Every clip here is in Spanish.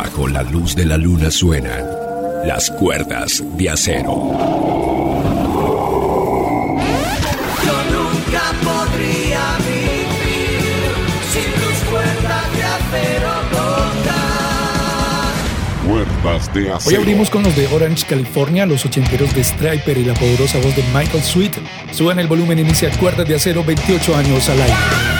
Bajo la luz de la luna suenan las cuerdas de acero. Yo nunca podría vivir sin tus cuerdas de acero Cuerdas de Hoy acero. abrimos con los de Orange, California, los ochenteros de Striper y la poderosa voz de Michael Sweet. Suban el volumen, inicia Cuerdas de Acero, 28 años al aire.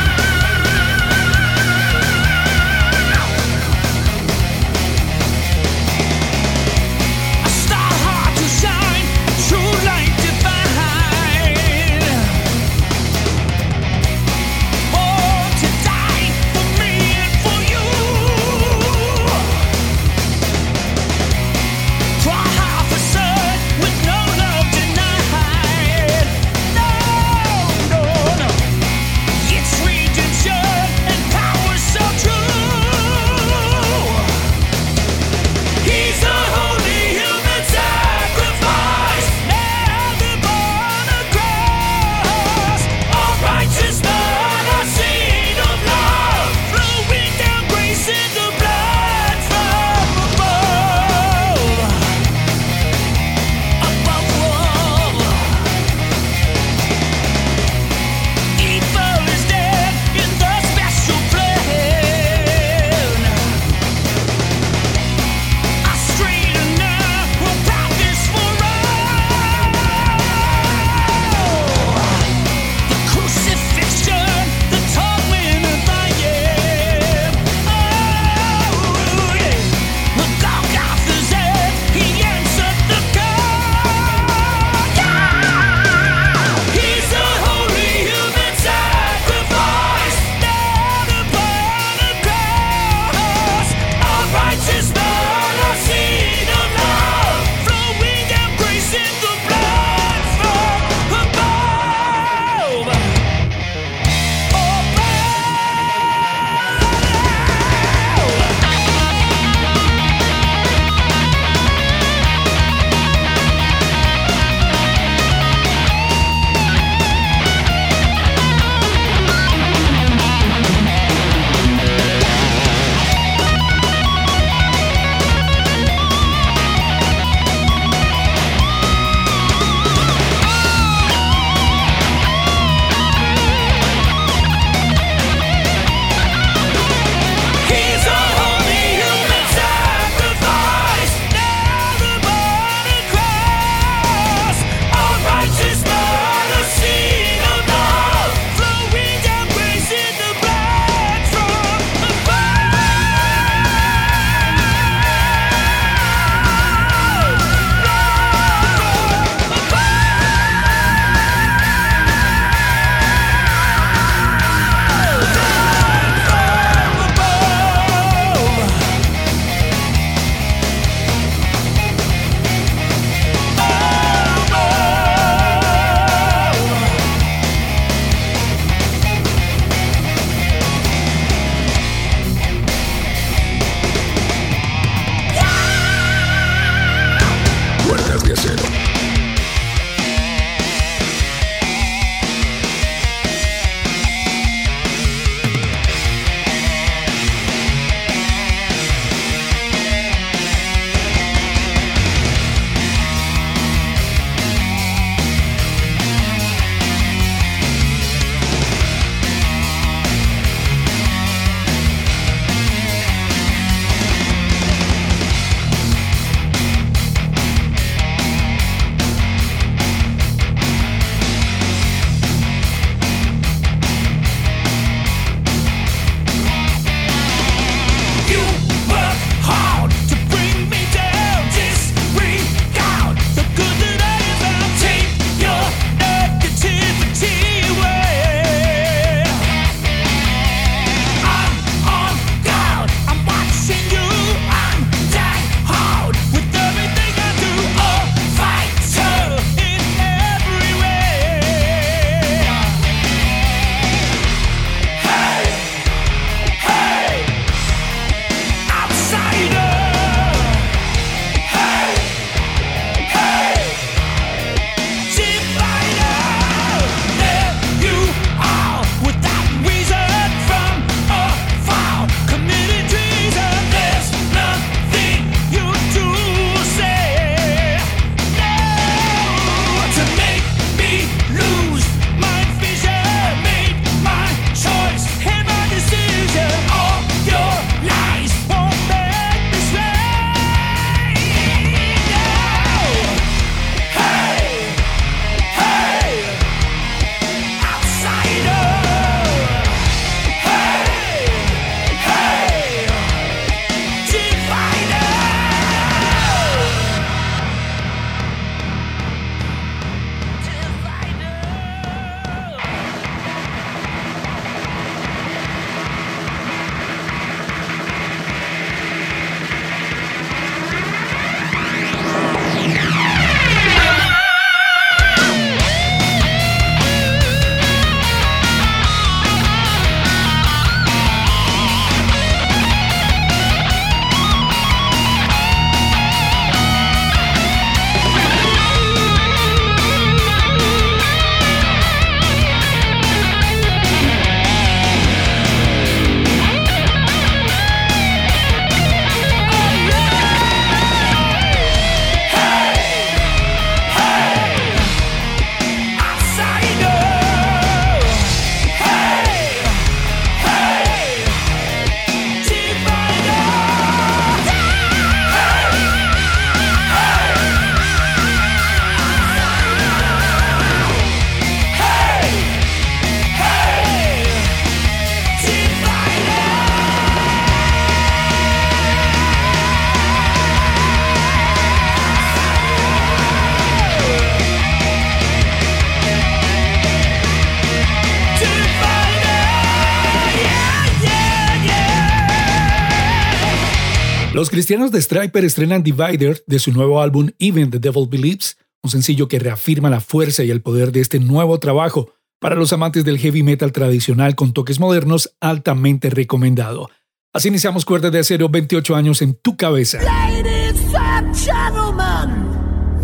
Cristianos de Striper estrenan Divider de su nuevo álbum Even the Devil Believes, un sencillo que reafirma la fuerza y el poder de este nuevo trabajo. Para los amantes del heavy metal tradicional con toques modernos, altamente recomendado. Así iniciamos Cuerdas de Acero 28 años en tu cabeza. Ladies and gentlemen,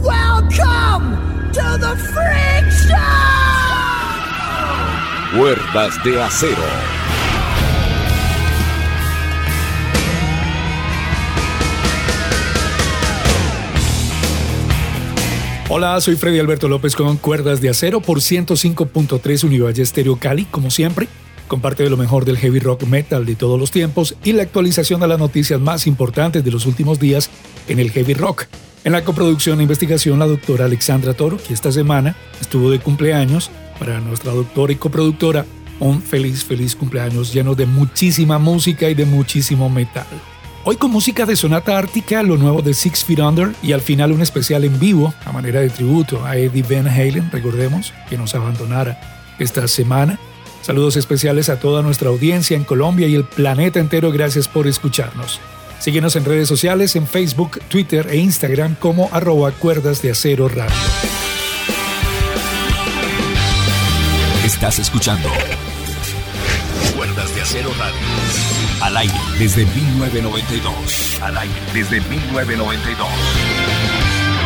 welcome to the Freak Show! Cuerdas de acero. Hola, soy Freddy Alberto López con Cuerdas de Acero por 105.3 Univalle Estéreo Cali, como siempre. Comparte lo mejor del heavy rock metal de todos los tiempos y la actualización de las noticias más importantes de los últimos días en el heavy rock. En la coproducción e investigación, la doctora Alexandra Toro, que esta semana estuvo de cumpleaños para nuestra doctora y coproductora. Un feliz, feliz cumpleaños lleno de muchísima música y de muchísimo metal. Hoy con música de Sonata Ártica, lo nuevo de Six Feet Under y al final un especial en vivo a manera de tributo a Eddie Van Halen, recordemos, que nos abandonara esta semana. Saludos especiales a toda nuestra audiencia en Colombia y el planeta entero, gracias por escucharnos. Síguenos en redes sociales, en Facebook, Twitter e Instagram como arroba cuerdas de acero radio. Estás escuchando Cuerdas de acero radio. Al aire desde 1992. Al aire desde 1992.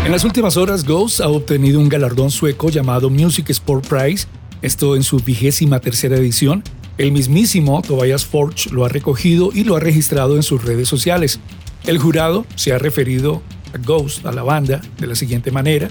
En las últimas horas, Ghost ha obtenido un galardón sueco llamado Music Sport Prize, esto en su vigésima tercera edición. El mismísimo Tobias Forge lo ha recogido y lo ha registrado en sus redes sociales. El jurado se ha referido a Ghost, a la banda, de la siguiente manera.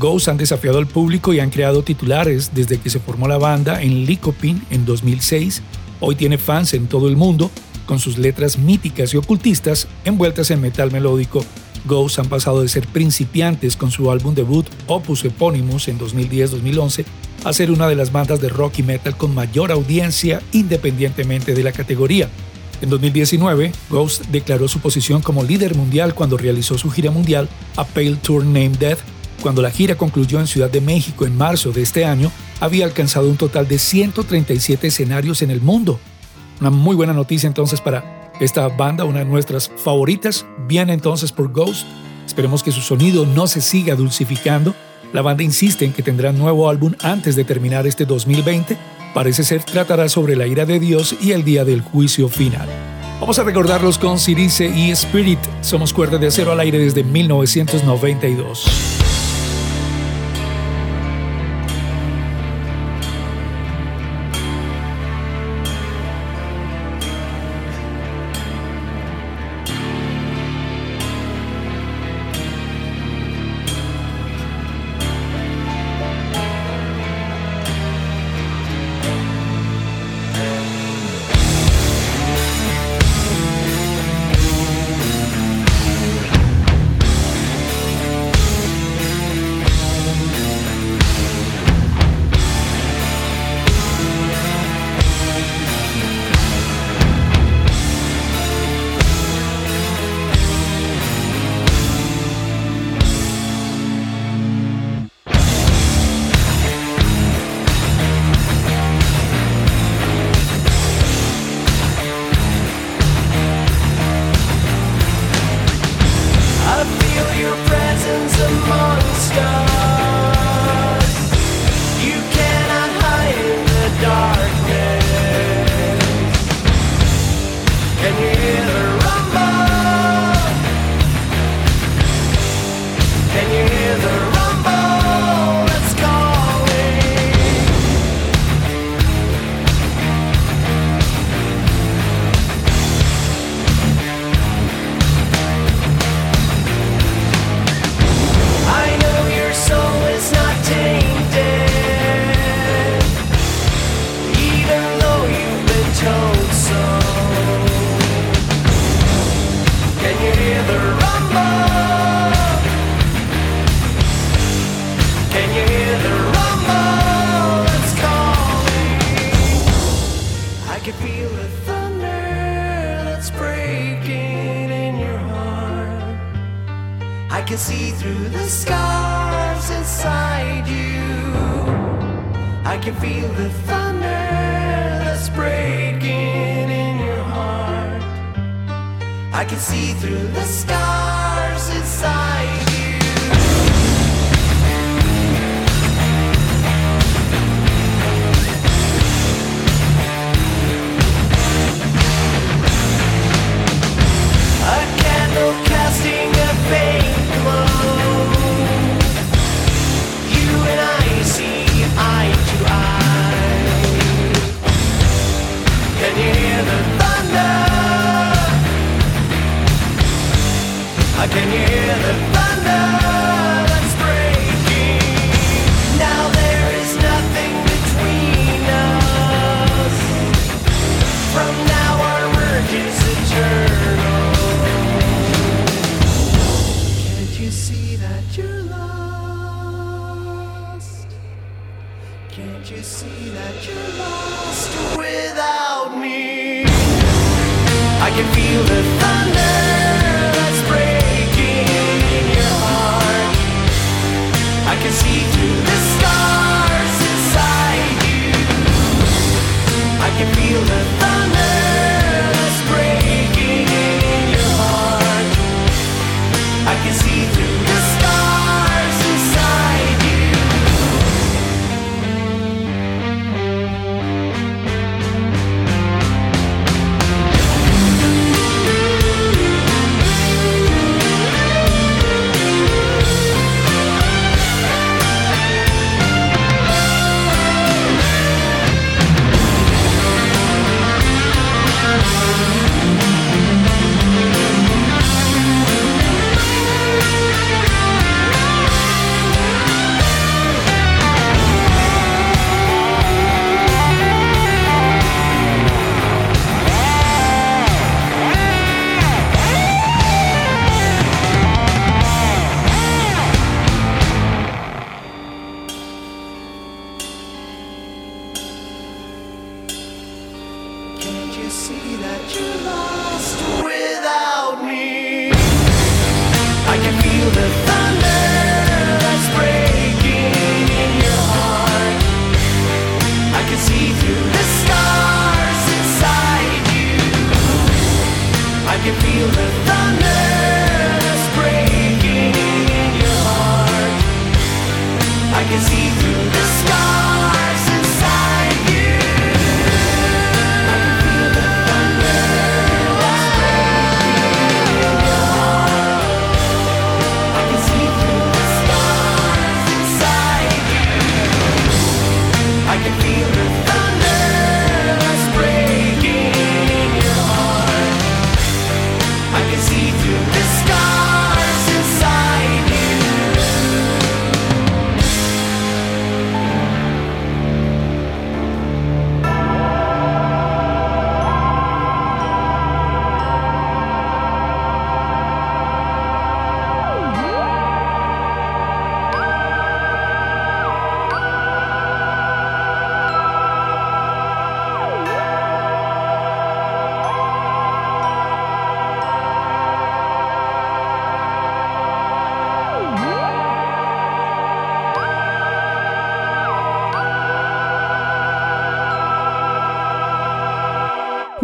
Ghost han desafiado al público y han creado titulares desde que se formó la banda en Lycopin en 2006. Hoy tiene fans en todo el mundo con sus letras míticas y ocultistas envueltas en metal melódico. Ghost han pasado de ser principiantes con su álbum debut Opus Eponymous en 2010-2011 a ser una de las bandas de rock y metal con mayor audiencia independientemente de la categoría. En 2019, Ghost declaró su posición como líder mundial cuando realizó su gira mundial A Pale Tour Named Death. Cuando la gira concluyó en Ciudad de México en marzo de este año, había alcanzado un total de 137 escenarios en el mundo, una muy buena noticia entonces para esta banda, una de nuestras favoritas. Viene entonces por Ghost. Esperemos que su sonido no se siga dulcificando. La banda insiste en que tendrá nuevo álbum antes de terminar este 2020. Parece ser tratará sobre la ira de Dios y el día del juicio final. Vamos a recordarlos con Cirice y Spirit. Somos cuerda de acero al aire desde 1992.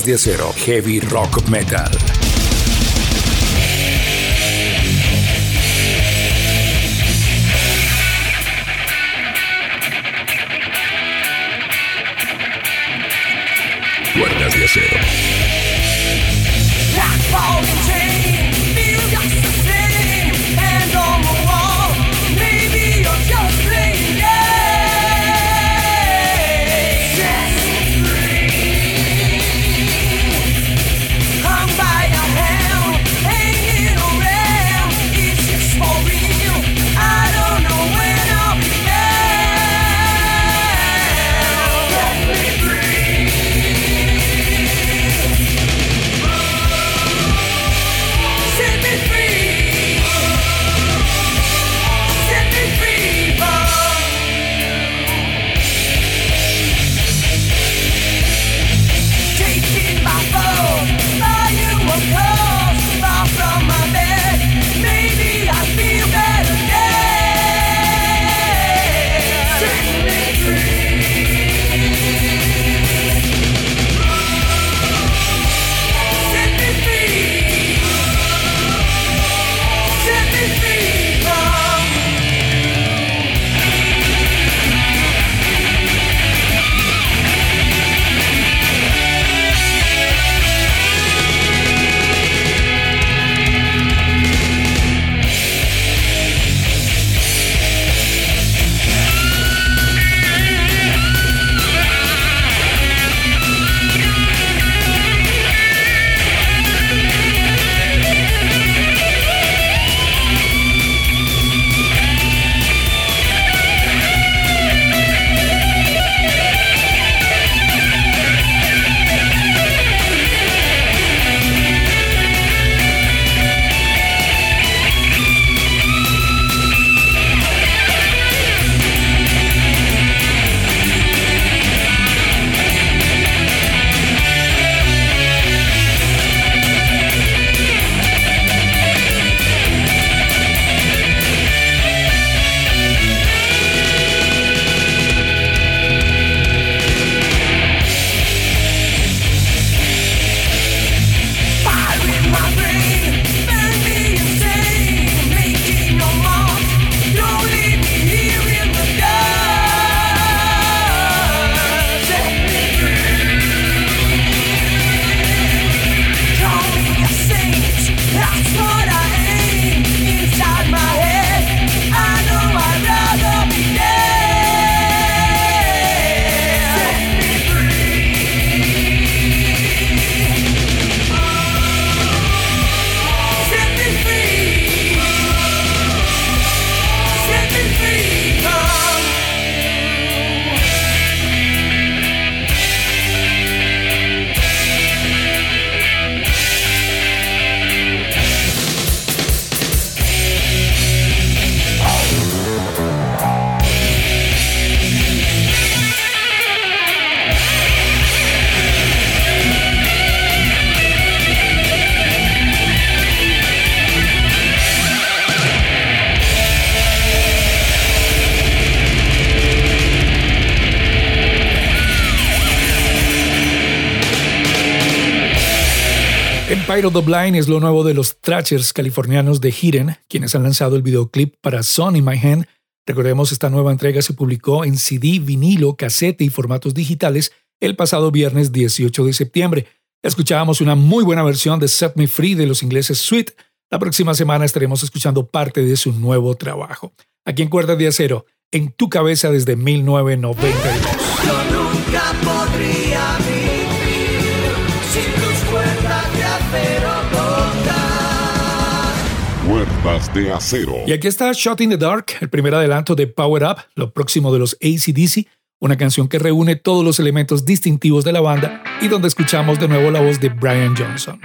De acero, heavy rock metal. Blind es lo nuevo de los Thrashers californianos de Hidden, quienes han lanzado el videoclip para Son in My Hand. Recordemos, esta nueva entrega se publicó en CD, vinilo, casete y formatos digitales el pasado viernes 18 de septiembre. Escuchábamos una muy buena versión de Set Me Free de los ingleses Sweet. La próxima semana estaremos escuchando parte de su nuevo trabajo. Aquí en Cuerda de Acero, en tu cabeza desde 1992. De acero. Y aquí está Shot in the Dark, el primer adelanto de Power Up, lo próximo de los ACDC, una canción que reúne todos los elementos distintivos de la banda y donde escuchamos de nuevo la voz de Brian Johnson.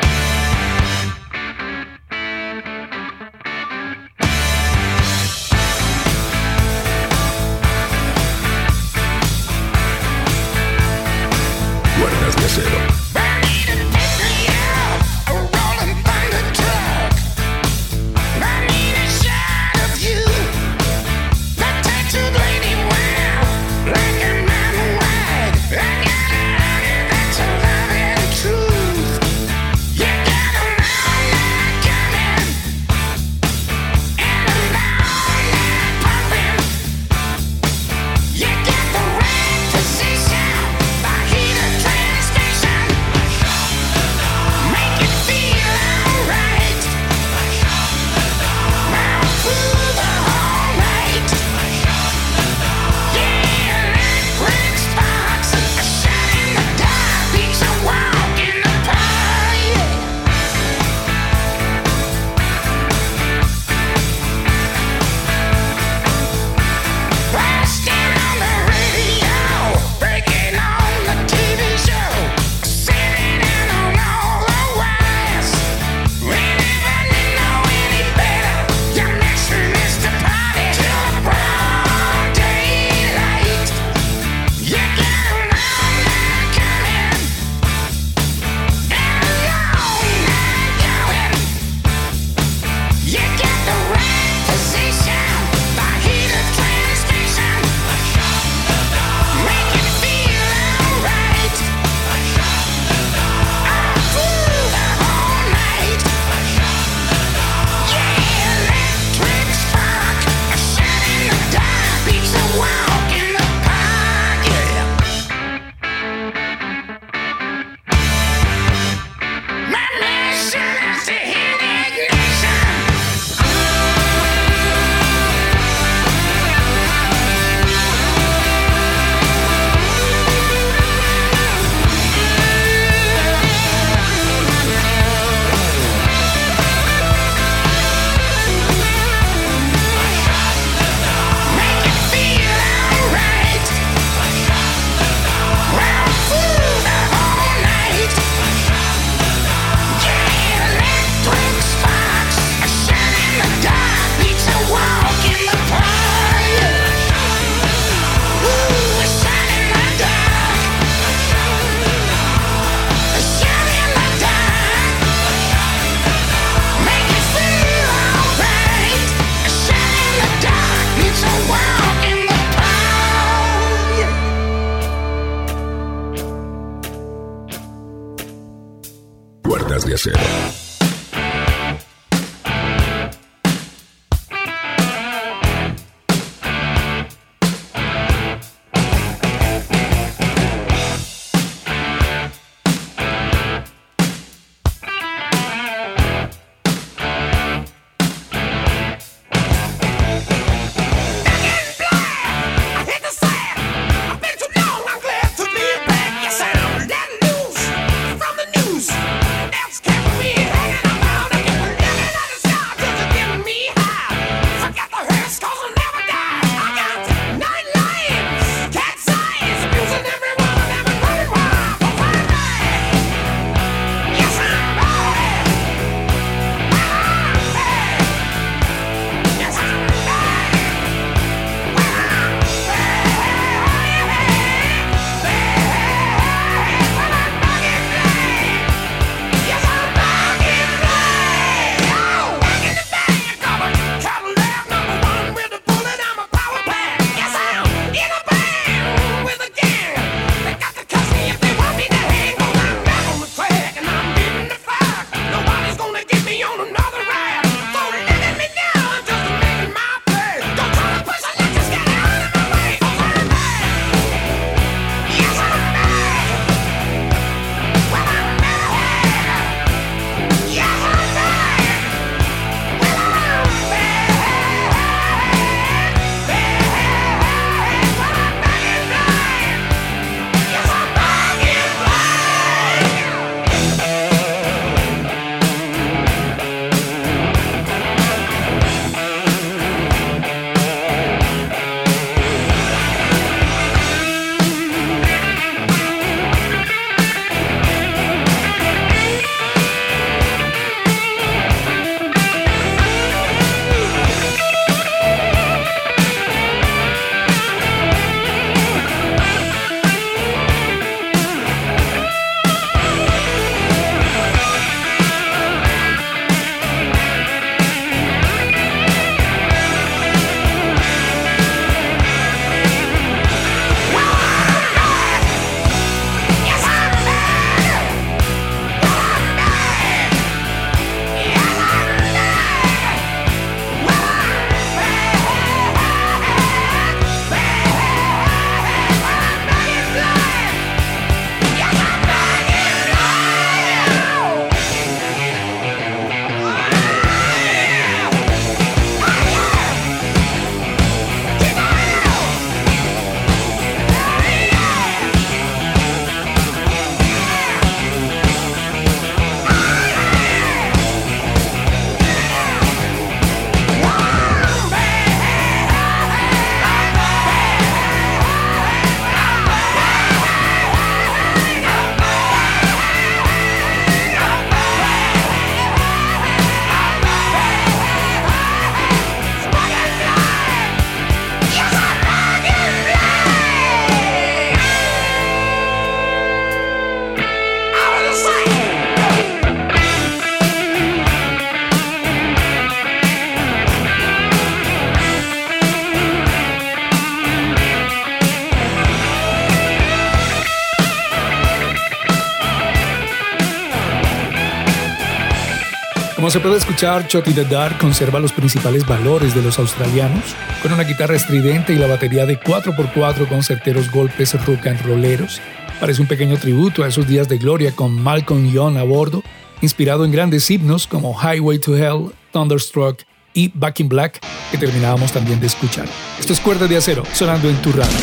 Como se puede escuchar, Shot the Dark conserva los principales valores de los australianos, con una guitarra estridente y la batería de 4x4 con certeros golpes rock and rolleros. Parece un pequeño tributo a esos días de gloria con Malcolm Young a bordo, inspirado en grandes himnos como Highway to Hell, Thunderstruck y Back in Black, que terminábamos también de escuchar. Esto es Cuerdas de Acero, sonando en tu radio.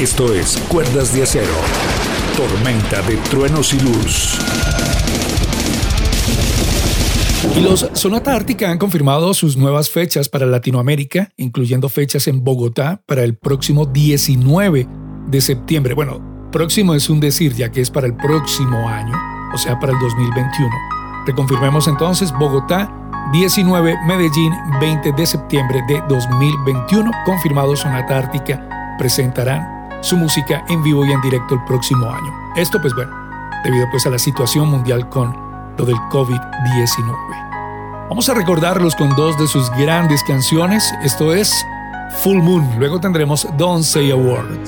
Esto es Cuerdas de Acero, tormenta de truenos y luz. Y los Sonata Ártica han confirmado sus nuevas fechas para Latinoamérica, incluyendo fechas en Bogotá para el próximo 19 de septiembre. Bueno, próximo es un decir, ya que es para el próximo año, o sea, para el 2021. Reconfirmemos entonces Bogotá 19, Medellín 20 de septiembre de 2021. Confirmado Sonata Ártica presentarán su música en vivo y en directo el próximo año. Esto pues bueno, debido pues a la situación mundial con lo del COVID-19. Vamos a recordarlos con dos de sus grandes canciones. Esto es Full Moon. Luego tendremos Don't Say a Word.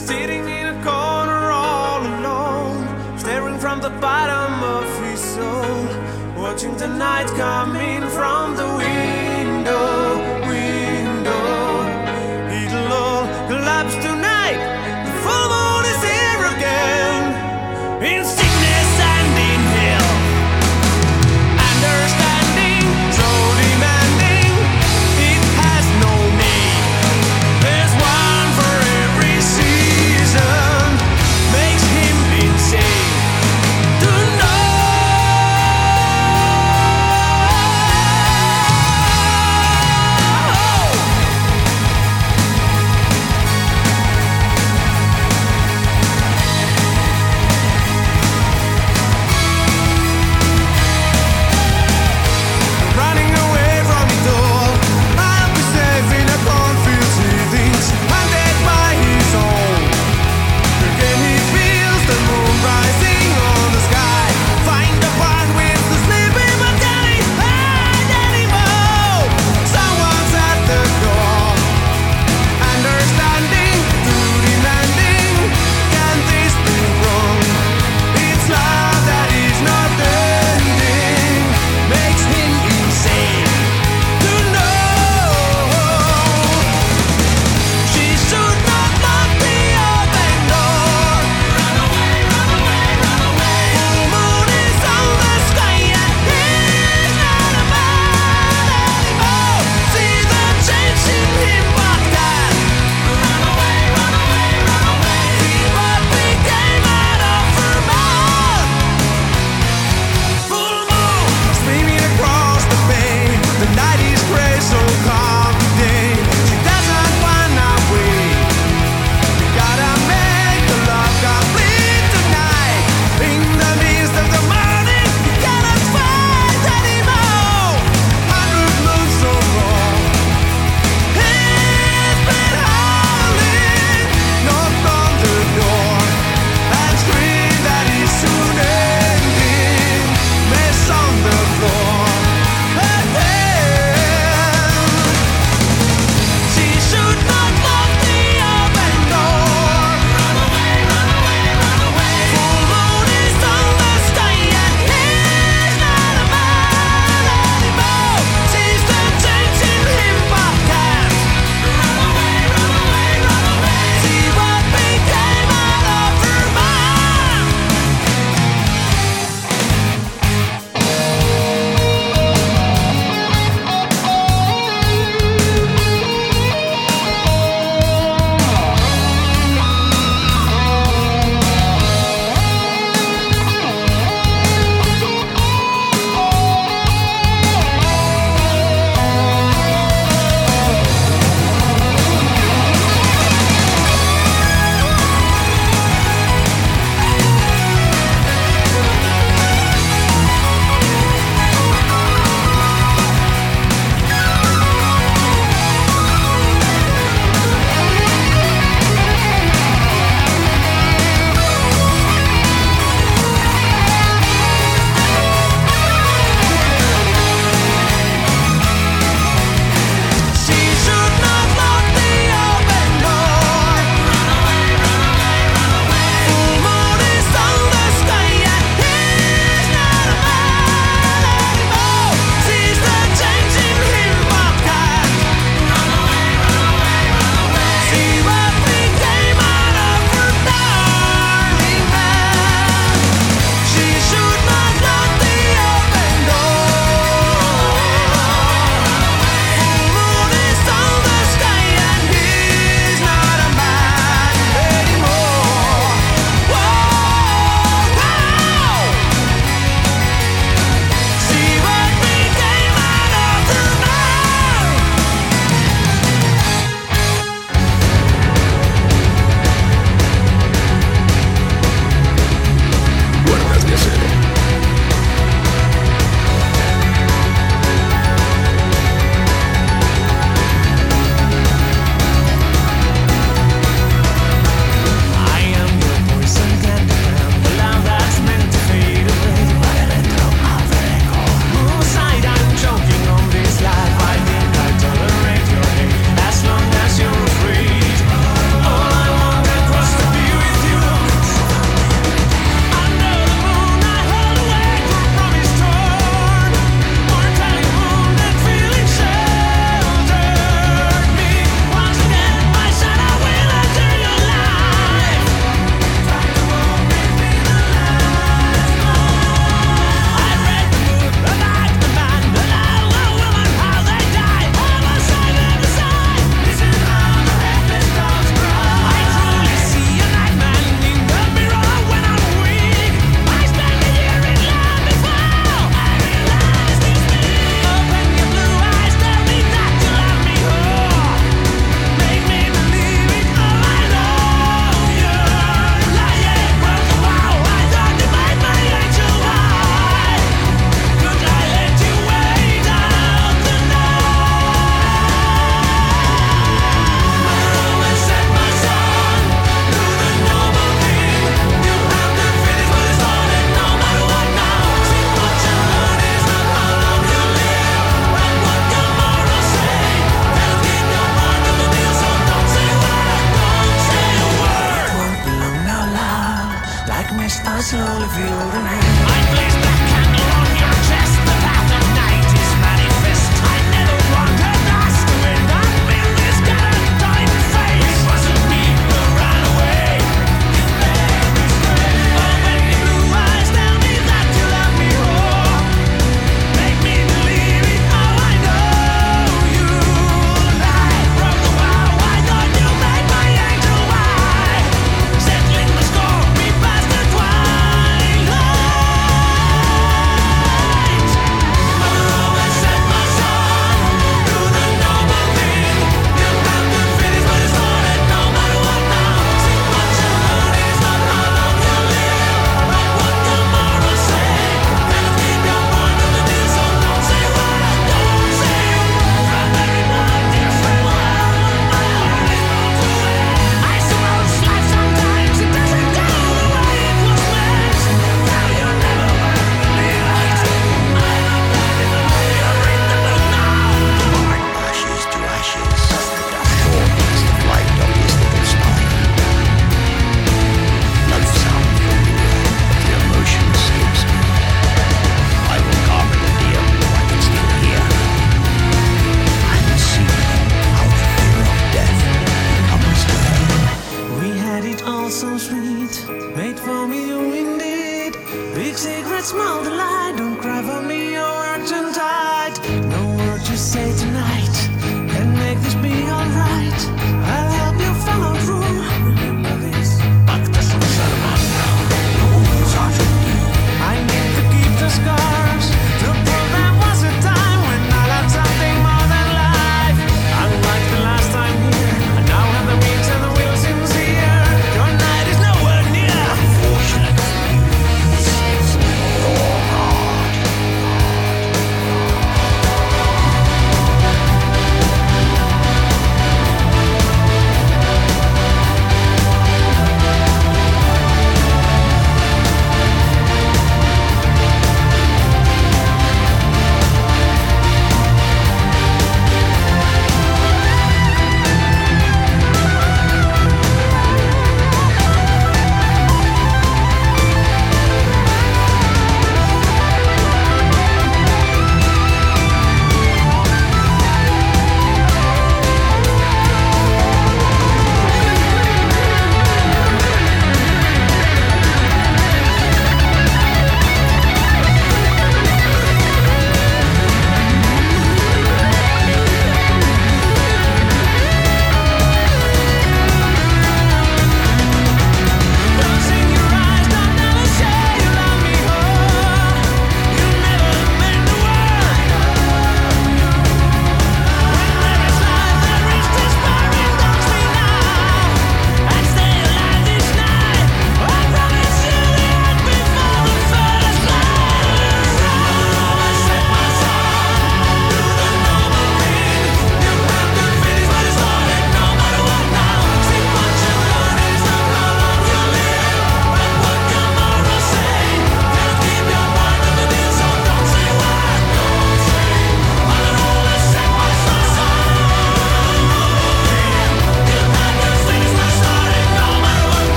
Coming from the window, window. It'll all collapse tonight. The full moon is here again. In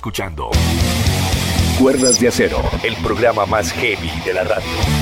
escuchando Cuerdas de Acero, el programa más heavy de la radio.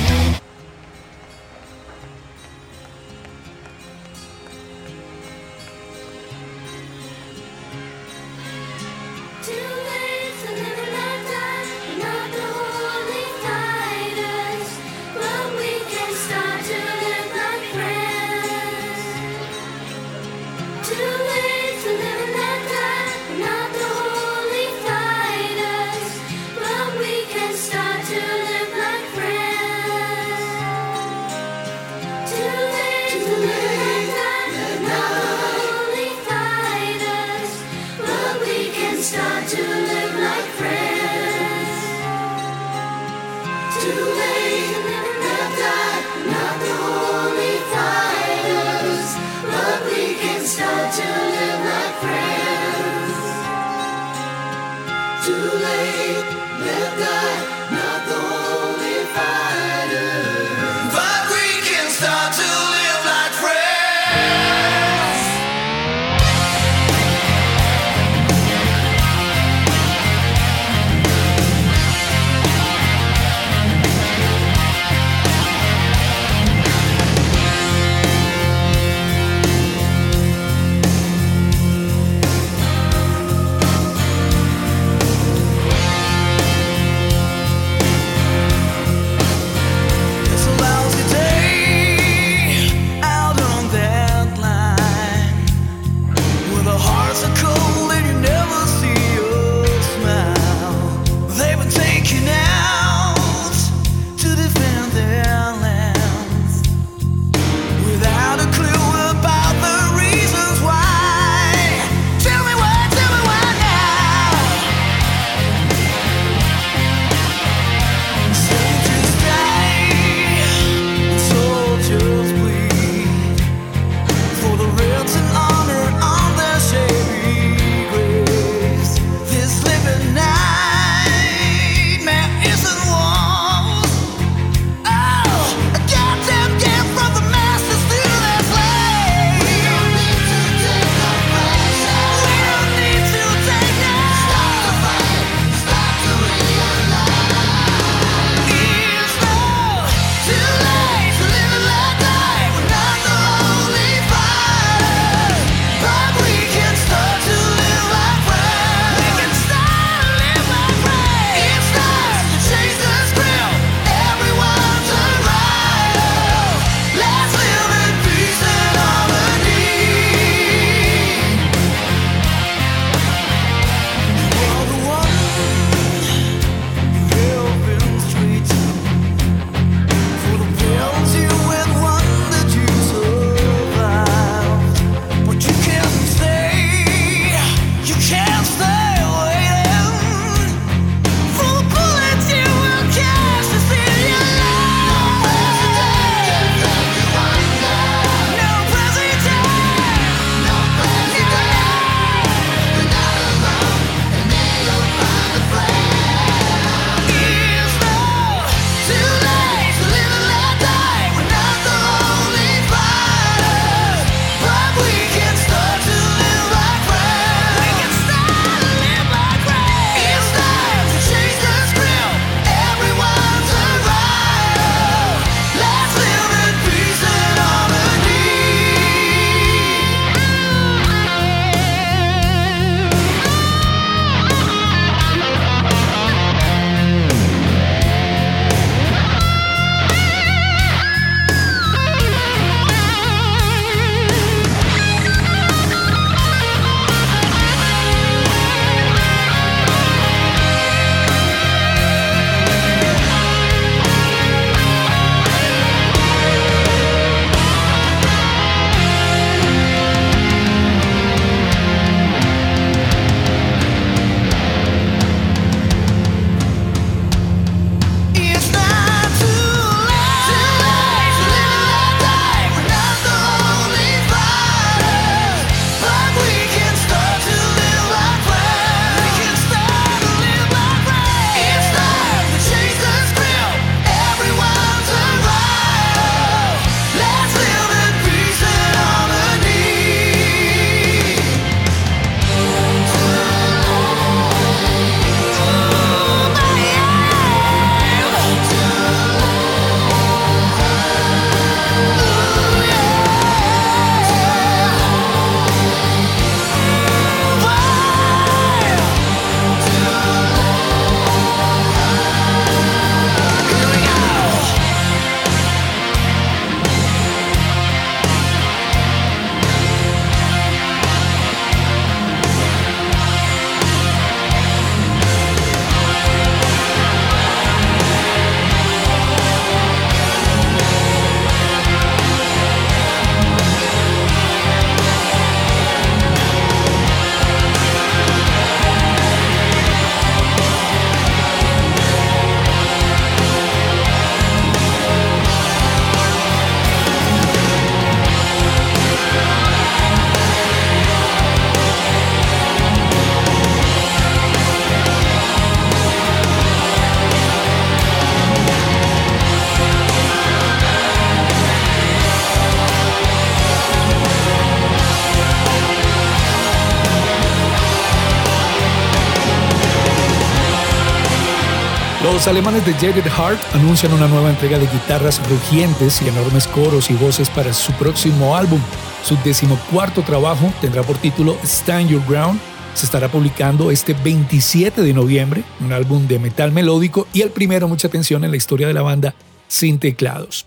Los alemanes de Jaded Heart anuncian una nueva entrega de guitarras rugientes y enormes coros y voces para su próximo álbum. Su decimocuarto trabajo tendrá por título Stand Your Ground. Se estará publicando este 27 de noviembre, un álbum de metal melódico y el primero, mucha atención, en la historia de la banda sin teclados.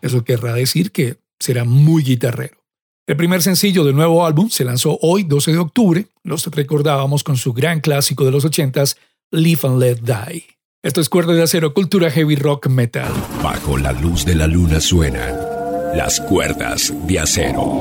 Eso querrá decir que será muy guitarrero. El primer sencillo del nuevo álbum se lanzó hoy, 12 de octubre. Los recordábamos con su gran clásico de los 80s, Live and Let Die. Esto es Cuerda de Acero, cultura heavy rock metal. Bajo la luz de la luna suenan las cuerdas de acero.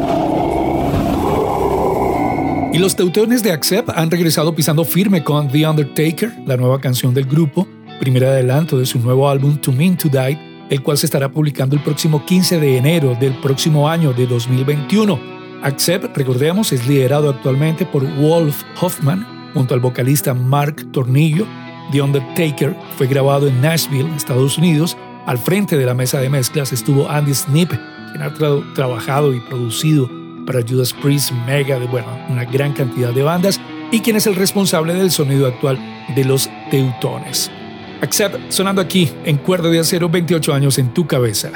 Y los teutones de Accept han regresado pisando firme con The Undertaker, la nueva canción del grupo, primer adelanto de su nuevo álbum To Mean to Die, el cual se estará publicando el próximo 15 de enero del próximo año de 2021. Accept, recordemos, es liderado actualmente por Wolf Hoffman, junto al vocalista Mark Tornillo, The Undertaker fue grabado en Nashville, Estados Unidos. Al frente de la mesa de mezclas estuvo Andy Snip, quien ha trabajado y producido para Judas Priest, Mega, de, bueno, una gran cantidad de bandas, y quien es el responsable del sonido actual de los Teutones. Accept sonando aquí en Cuerda de Acero 28 años en tu cabeza.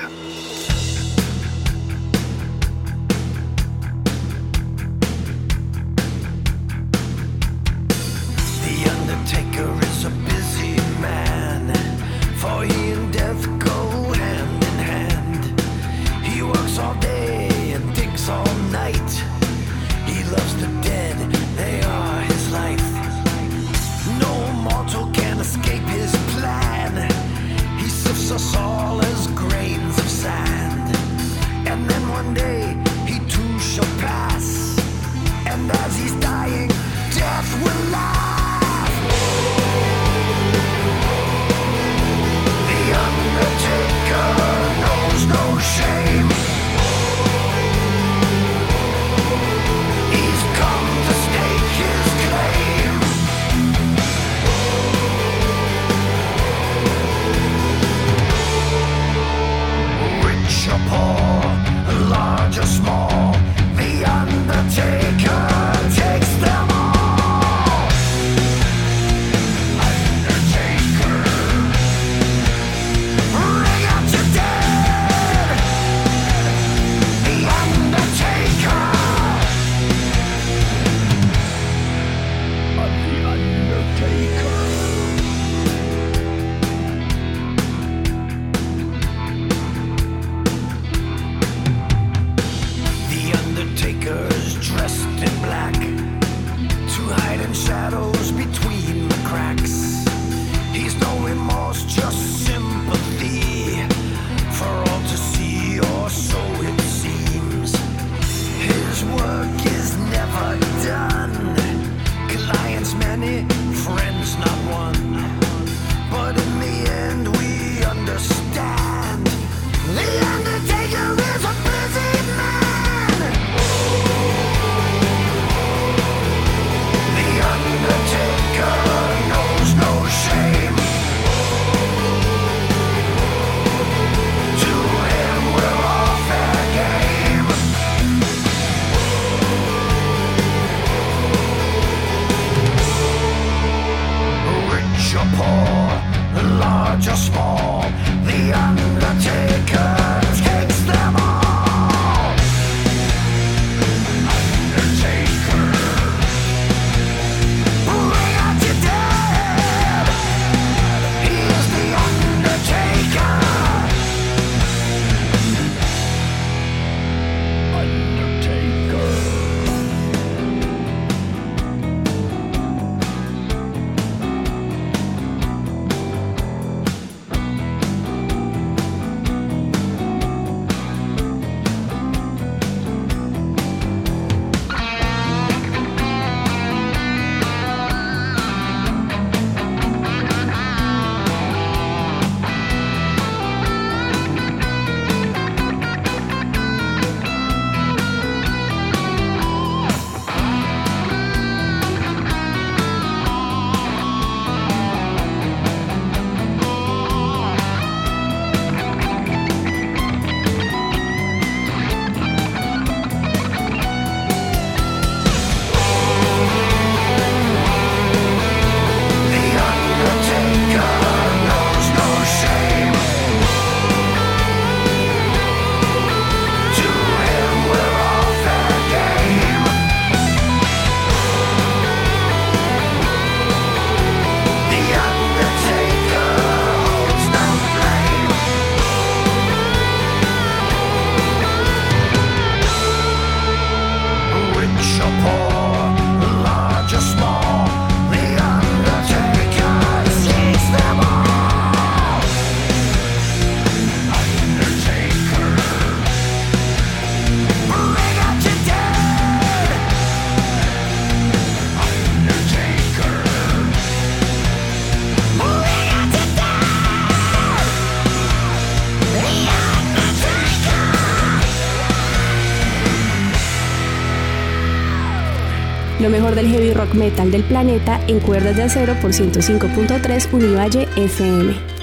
Metal del planeta en cuerdas de acero por 105.3 Univalle FM.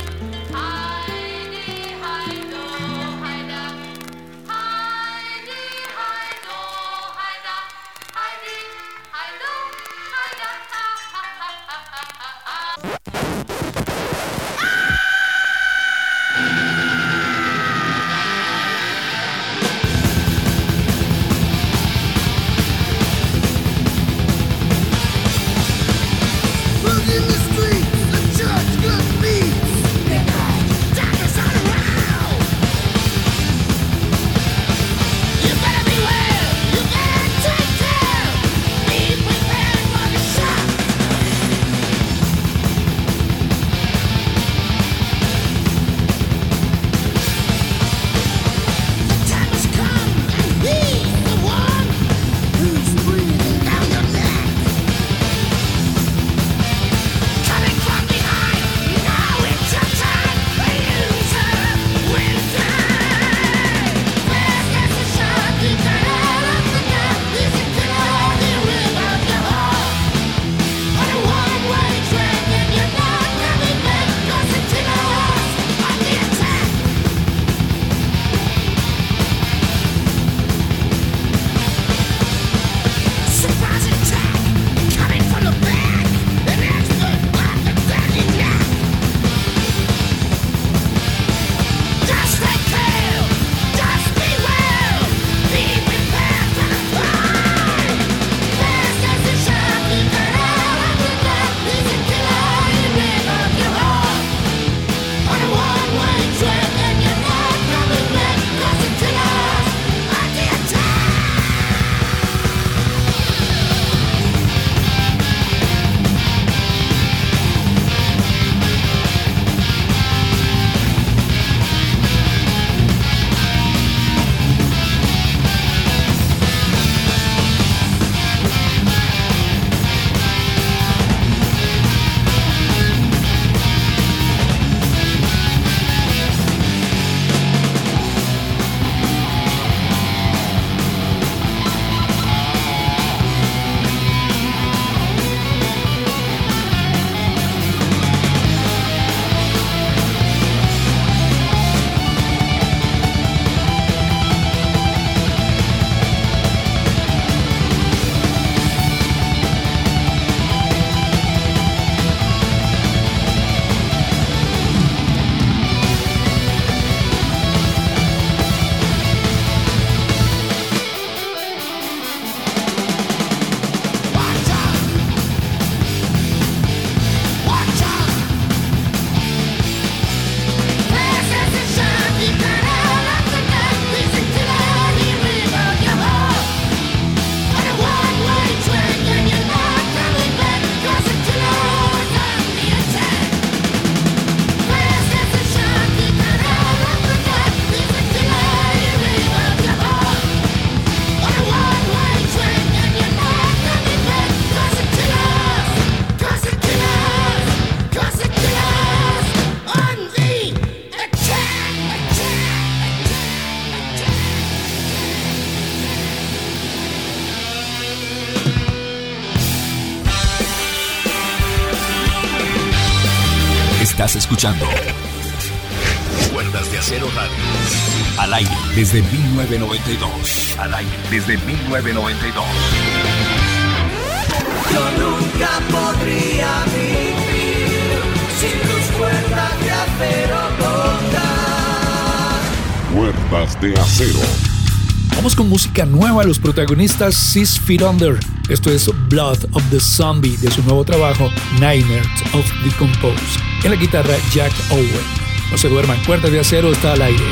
Escuchando Cuerdas de Acero Radio. Al aire desde 1992. Al aire desde 1992. Yo nunca podría vivir sin tus cuerdas de acero Cuerdas de Acero. Vamos con música nueva. Los protagonistas Six Feet Under. Esto es Blood of the Zombie de su nuevo trabajo Nightmares of Decompose. En la guitarra Jack Owen. No se duerman, Cuerdas de Acero está al aire.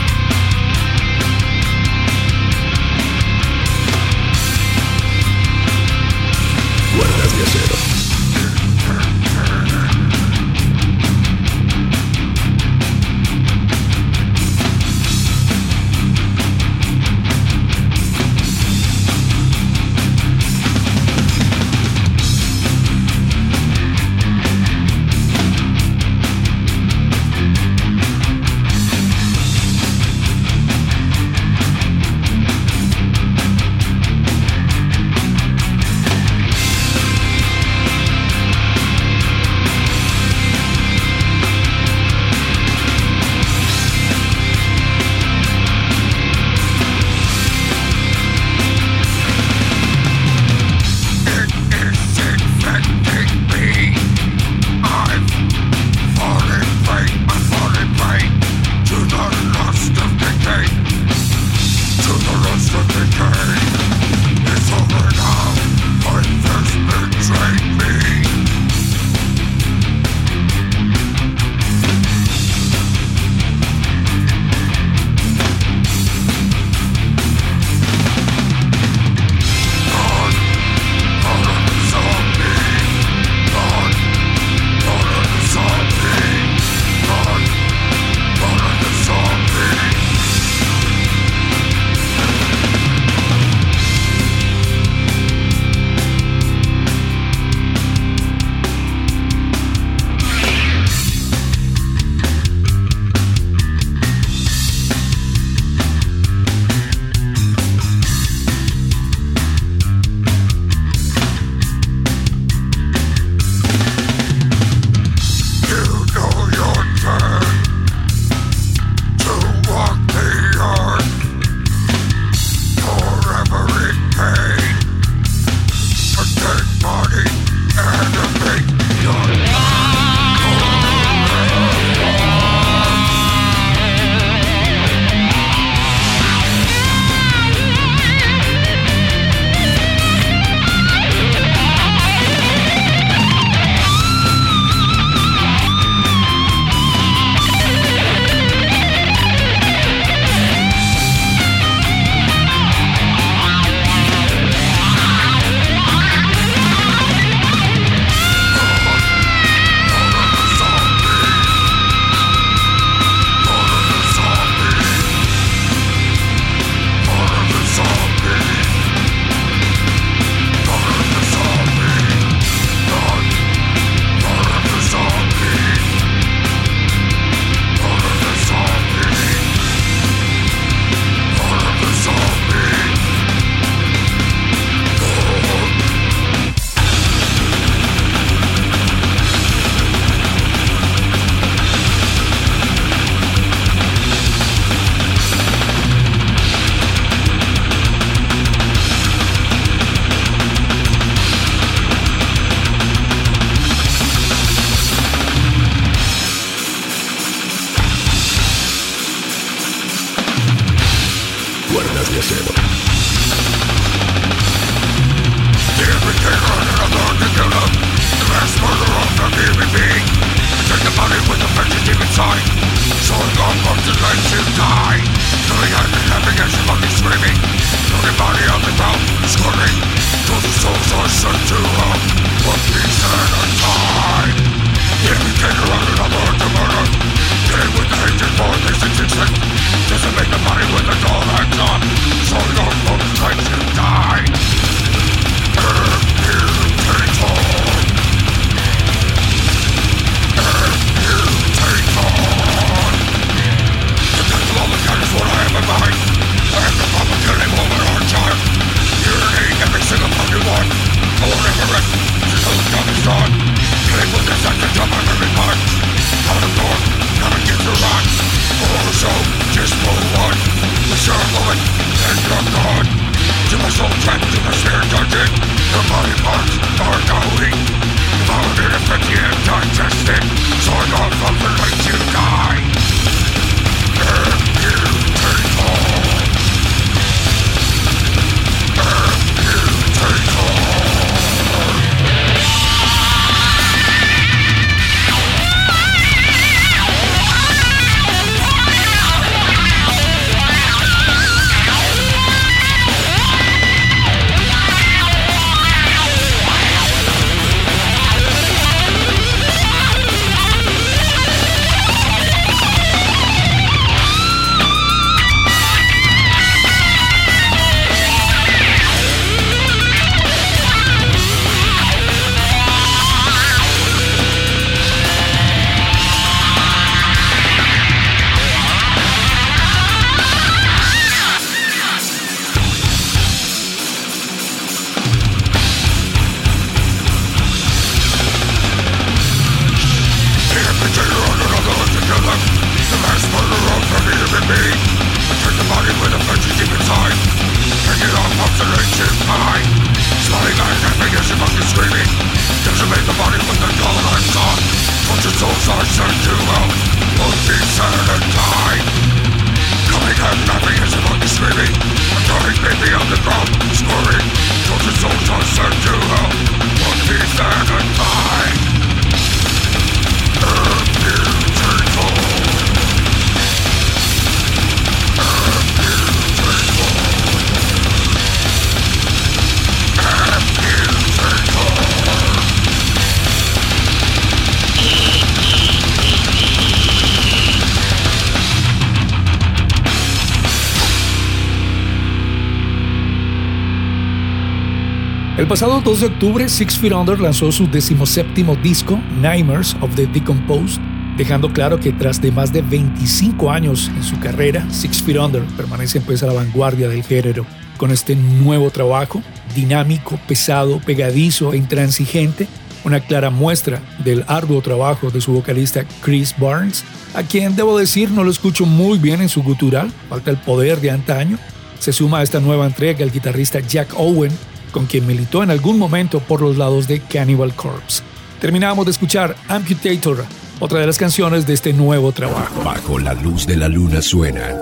Pasado 2 de octubre, Six Feet Under lanzó su decimoséptimo disco, Nightmares of the Decomposed, dejando claro que tras de más de 25 años en su carrera, Six Feet Under permanece pues a la vanguardia del género con este nuevo trabajo, dinámico, pesado, pegadizo e intransigente, una clara muestra del arduo trabajo de su vocalista Chris Barnes, a quien debo decir no lo escucho muy bien en su gutural, falta el poder de antaño. Se suma a esta nueva entrega el guitarrista Jack Owen, con quien militó en algún momento por los lados de Cannibal Corpse. Terminamos de escuchar Amputator, otra de las canciones de este nuevo trabajo. Bajo la luz de la luna suenan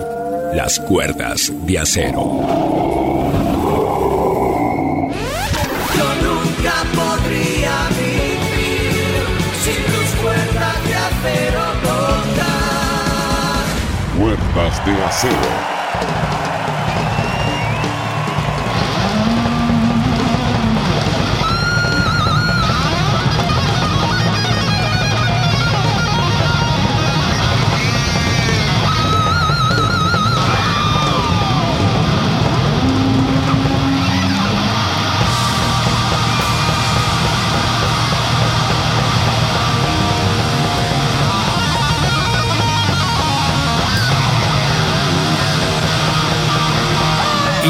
las cuerdas de acero. Yo nunca podría vivir sin tus cuerdas de acero cortar. Cuerdas de acero.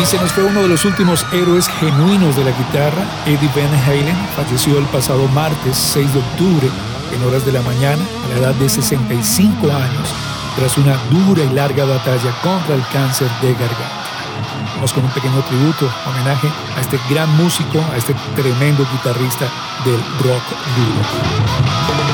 Y se nos fue uno de los últimos héroes genuinos de la guitarra, Eddie Van Halen, falleció el pasado martes 6 de octubre en horas de la mañana a la edad de 65 años tras una dura y larga batalla contra el cáncer de garganta. Vamos con un pequeño tributo, homenaje a este gran músico, a este tremendo guitarrista del rock duro.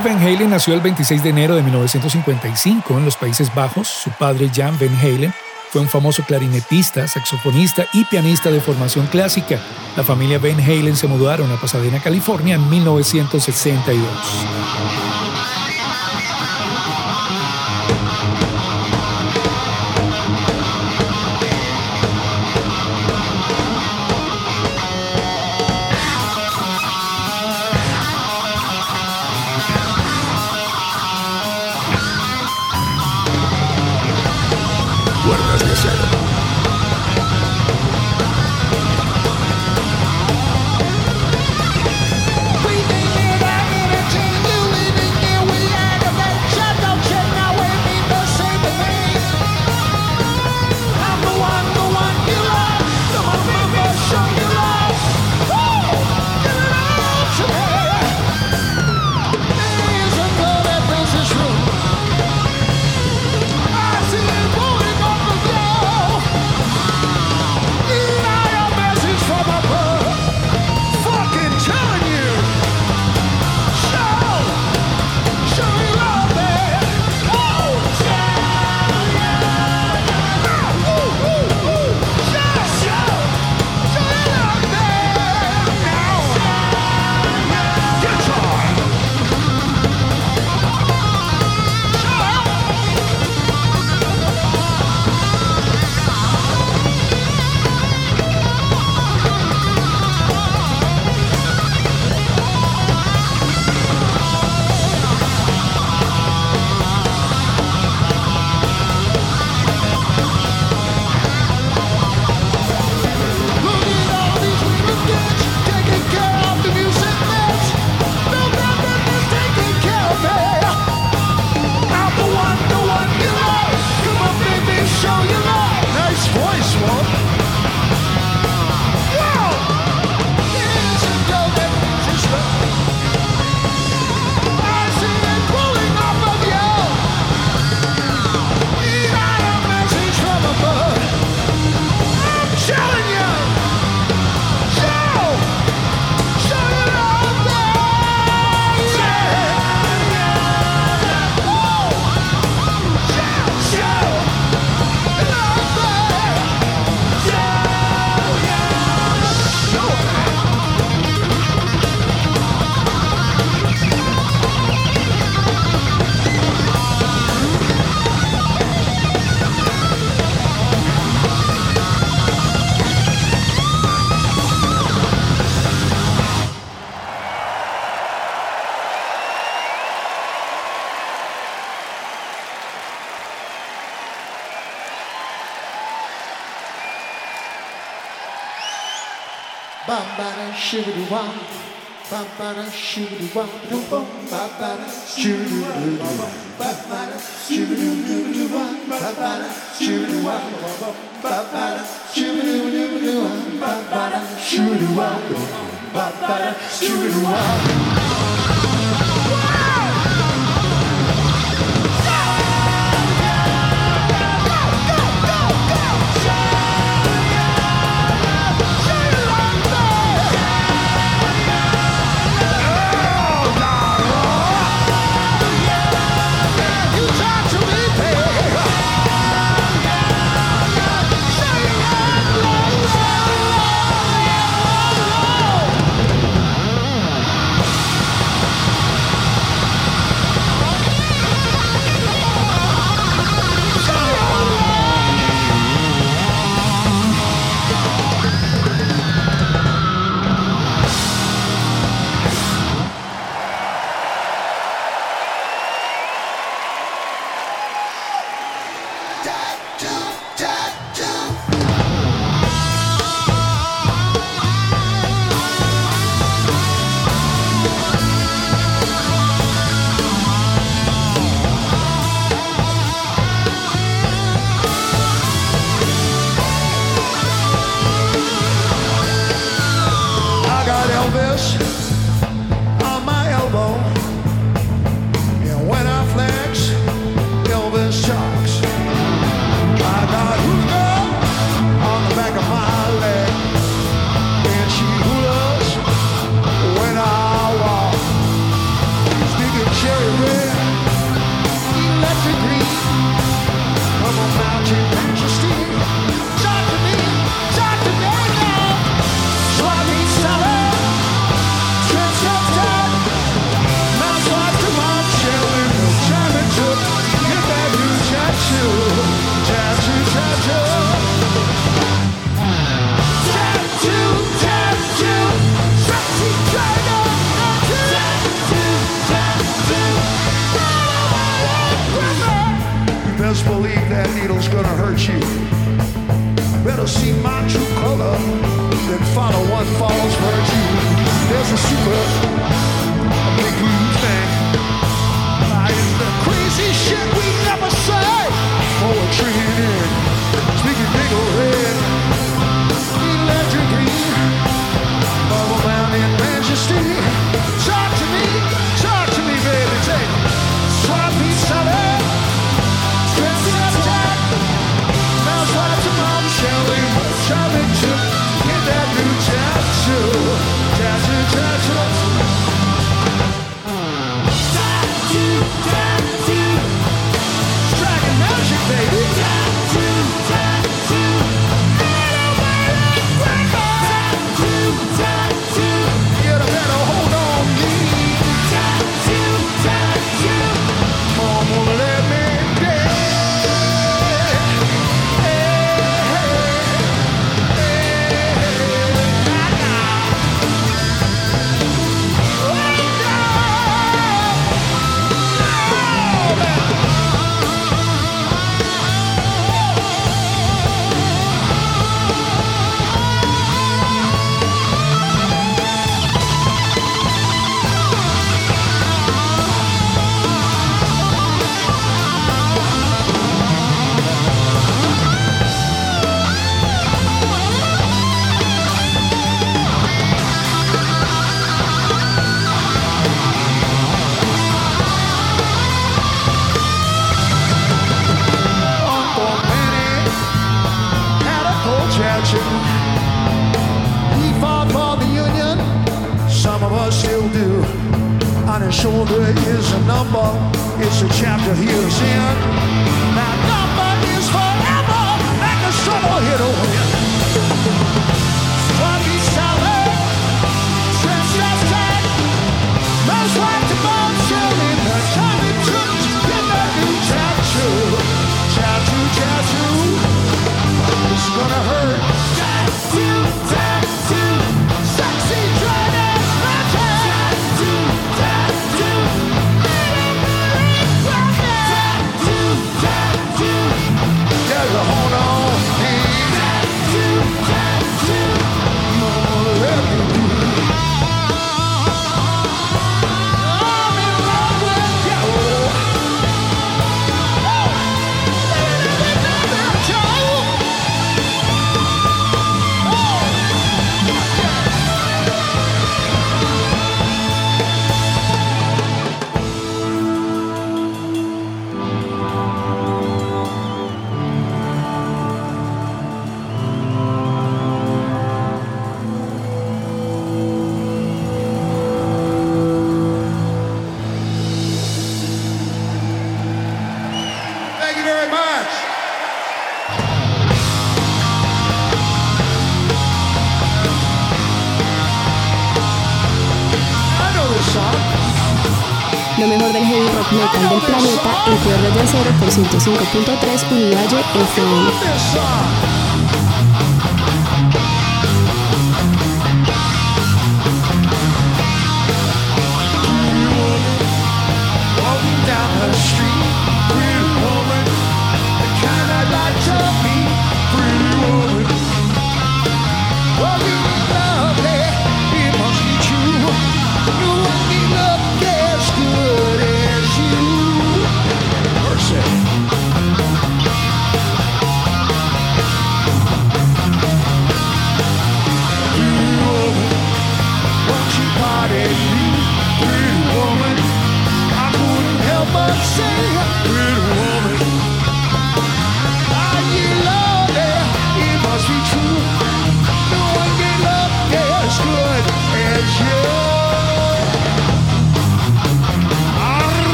Eddie Van Halen nació el 26 de enero de 1955 en los Países Bajos. Su padre, Jan Van Halen, fue un famoso clarinetista, saxofonista y pianista de formación clásica. La familia Van Halen se mudaron a Pasadena, California en 1962. 105.3 Univalle FM.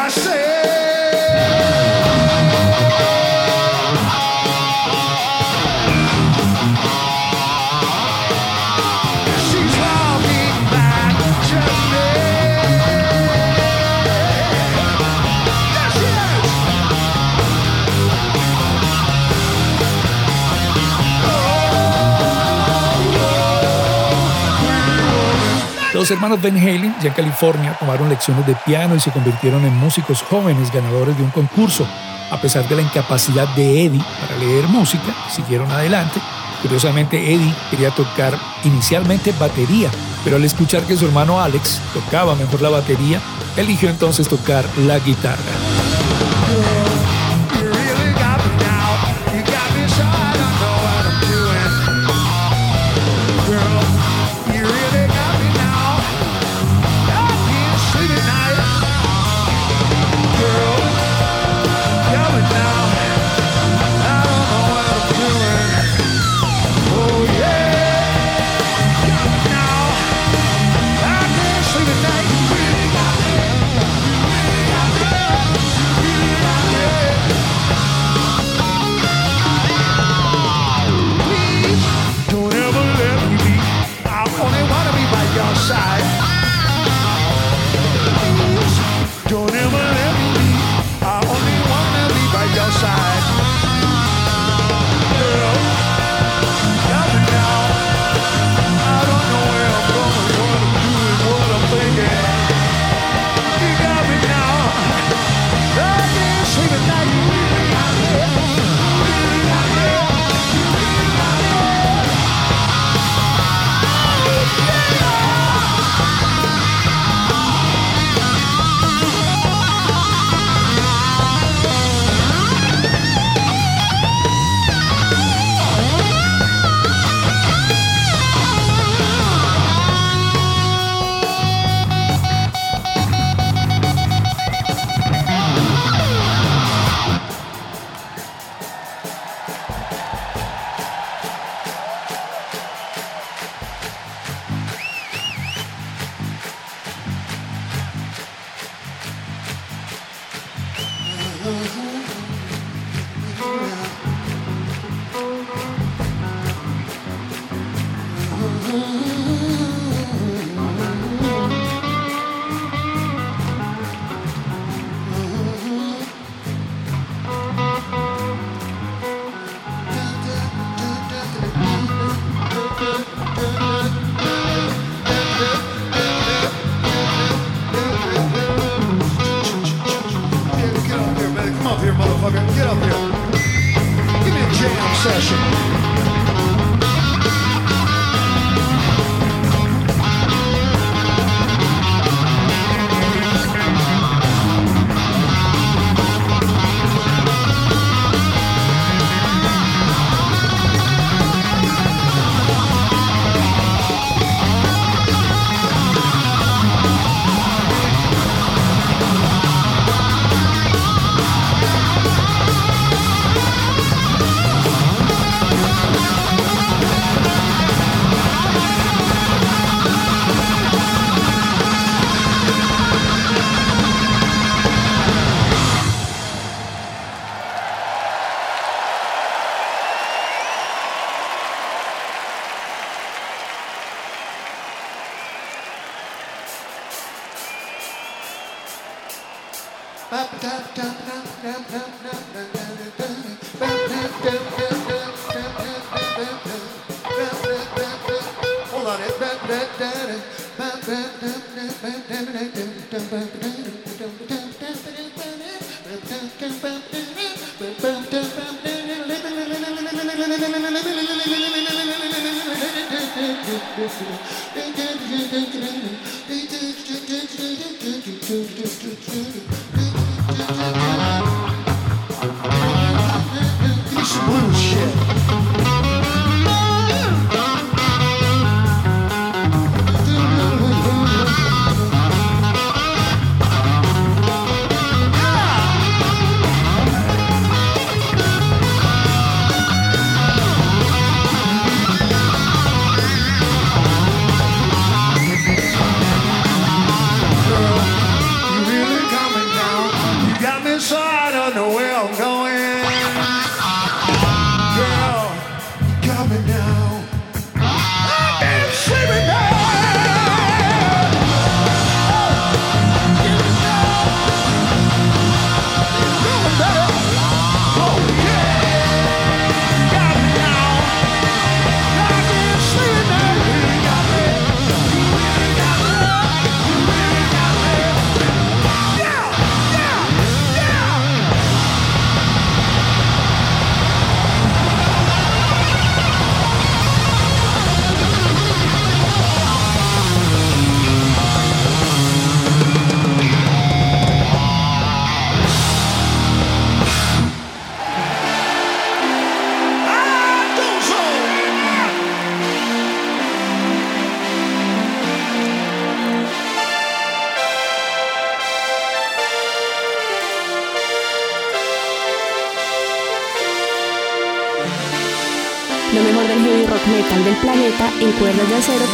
I said. Los hermanos Van Halen, ya en California, tomaron lecciones de piano y se convirtieron en músicos jóvenes ganadores de un concurso. A pesar de la incapacidad de Eddie para leer música, siguieron adelante. Curiosamente, Eddie quería tocar inicialmente batería, pero al escuchar que su hermano Alex tocaba mejor la batería, eligió entonces tocar la guitarra.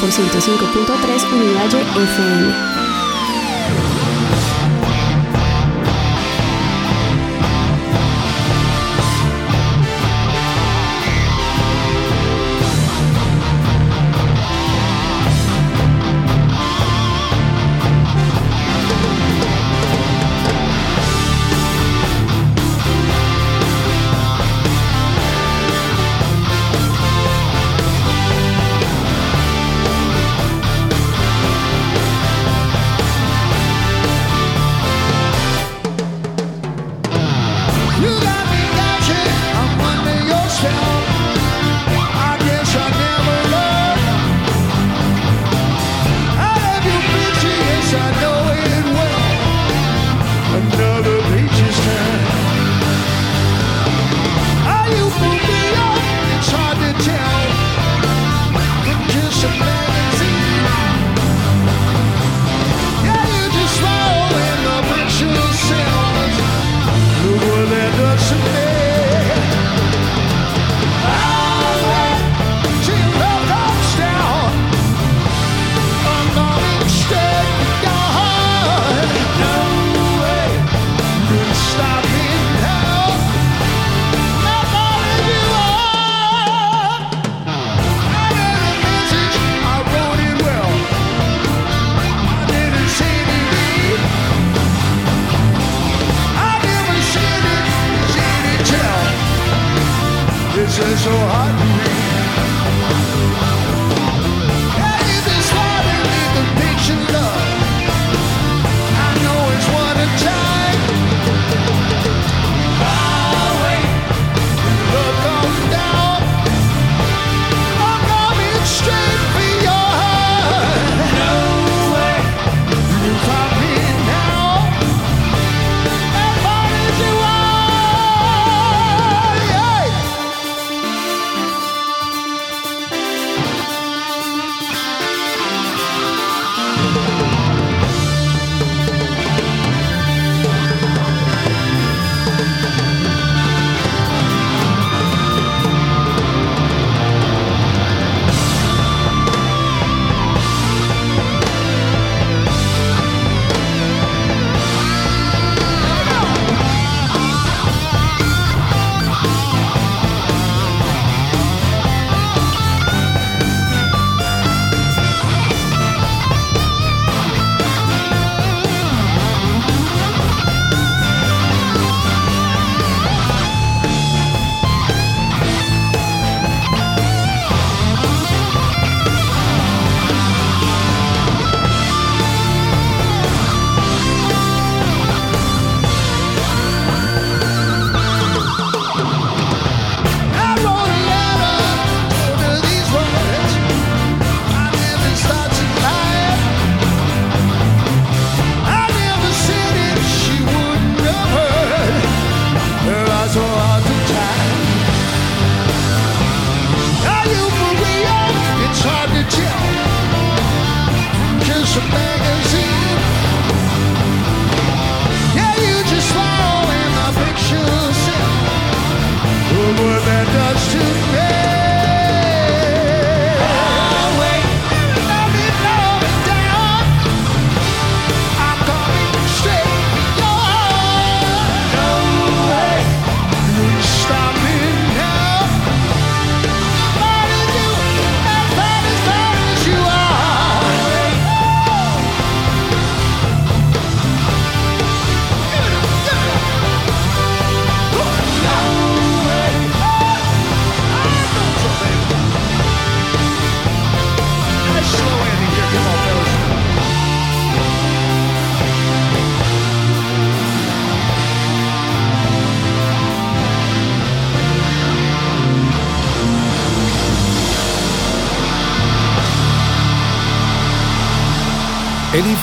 Por 105.3 Univalle FM.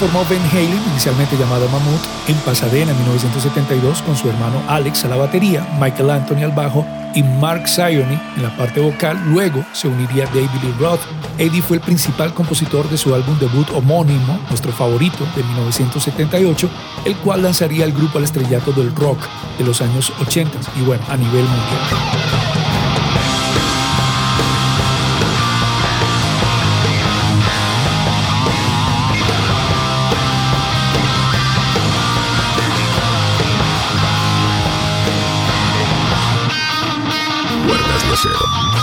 Formó Van Halen, inicialmente llamado Mammoth, en Pasadena en 1972 con su hermano Alex a la batería, Michael Anthony al bajo y Mark Sione en la parte vocal. Luego se uniría David Lee Roth. Eddie fue el principal compositor de su álbum debut homónimo, nuestro favorito, de 1978, el cual lanzaría el grupo al estrellato del rock de los años 80 y bueno, a nivel mundial. 寄せ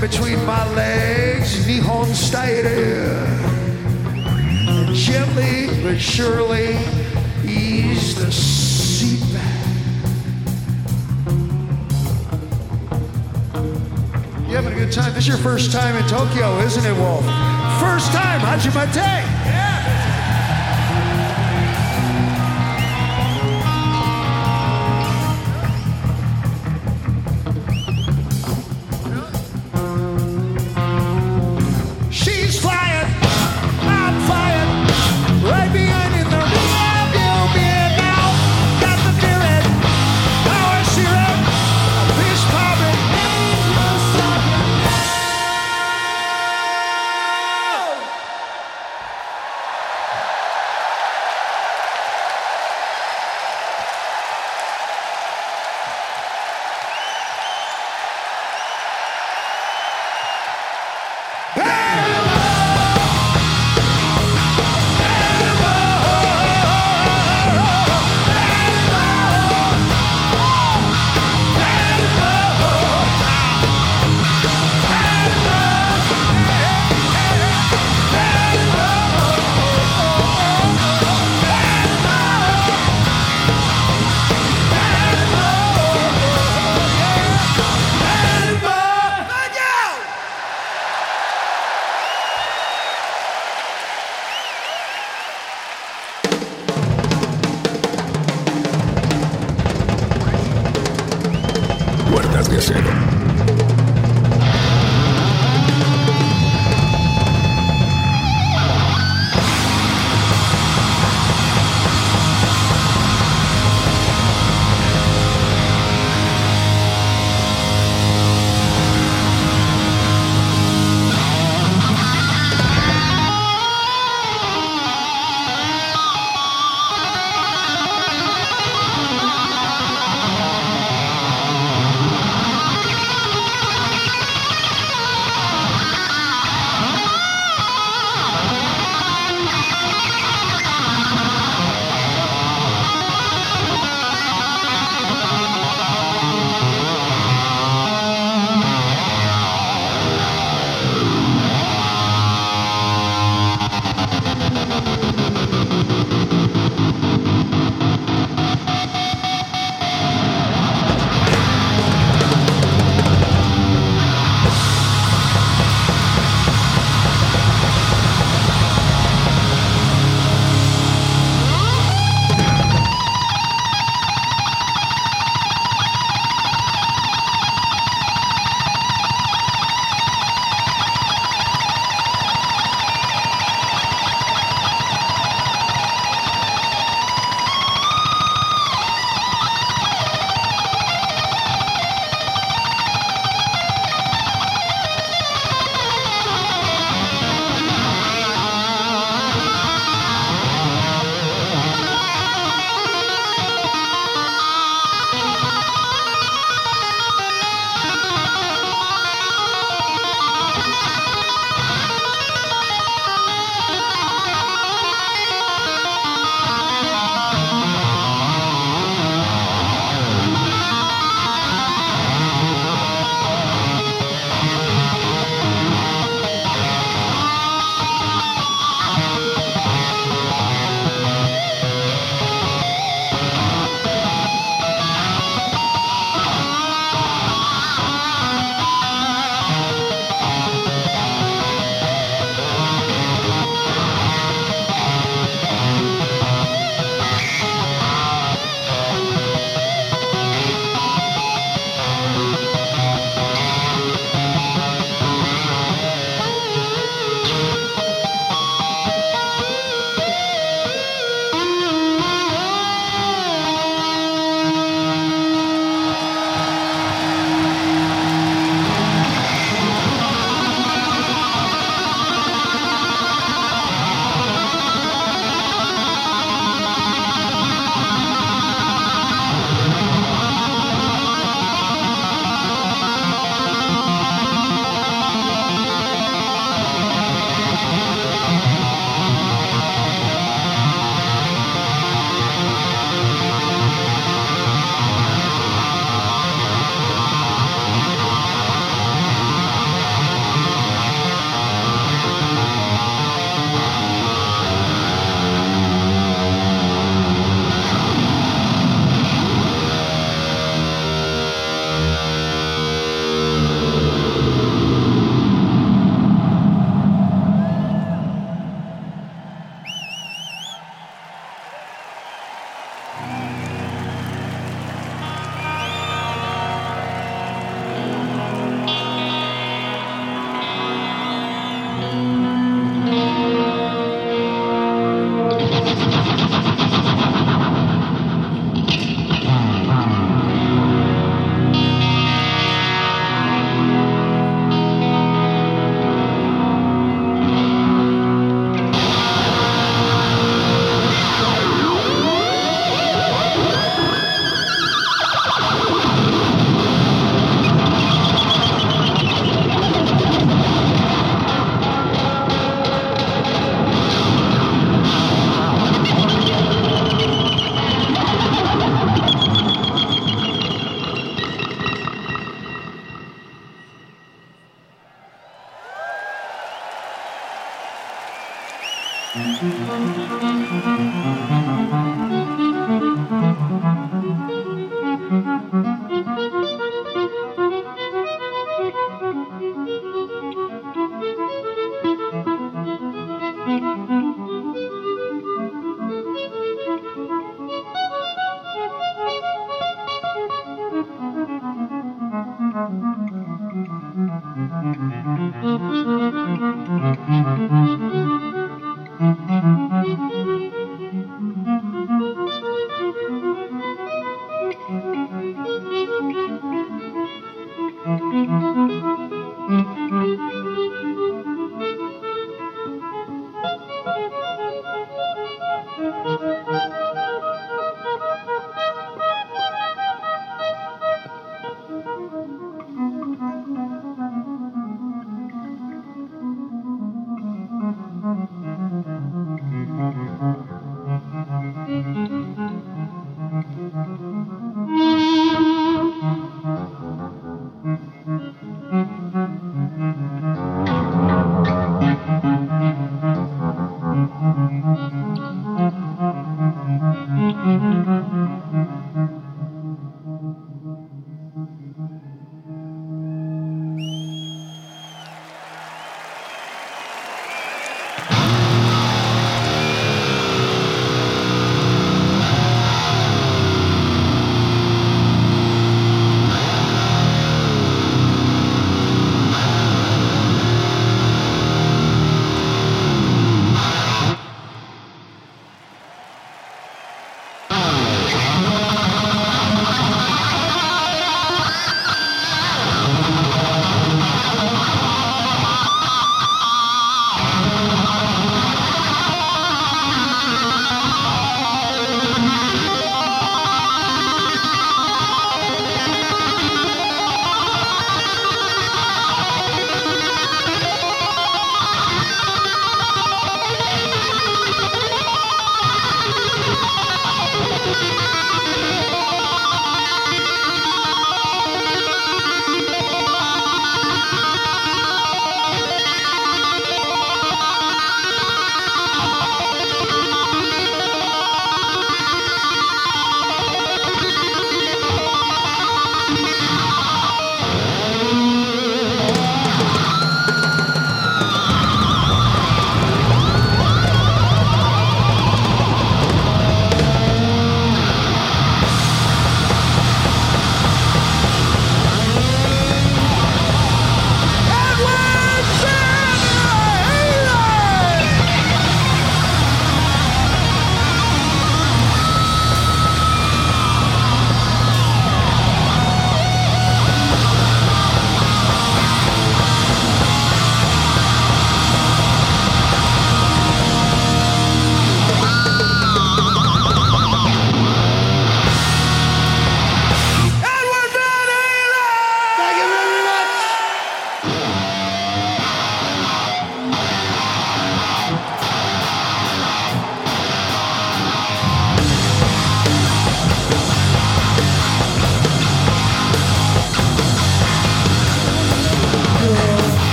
between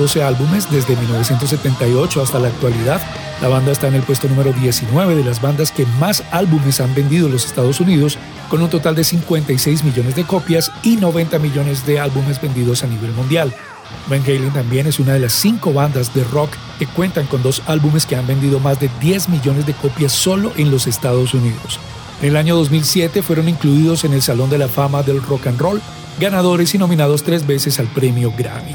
12 álbumes desde 1978 hasta la actualidad. La banda está en el puesto número 19 de las bandas que más álbumes han vendido en los Estados Unidos, con un total de 56 millones de copias y 90 millones de álbumes vendidos a nivel mundial. Van Halen también es una de las cinco bandas de rock que cuentan con dos álbumes que han vendido más de 10 millones de copias solo en los Estados Unidos. En el año 2007 fueron incluidos en el Salón de la Fama del Rock and Roll, ganadores y nominados tres veces al premio Grammy.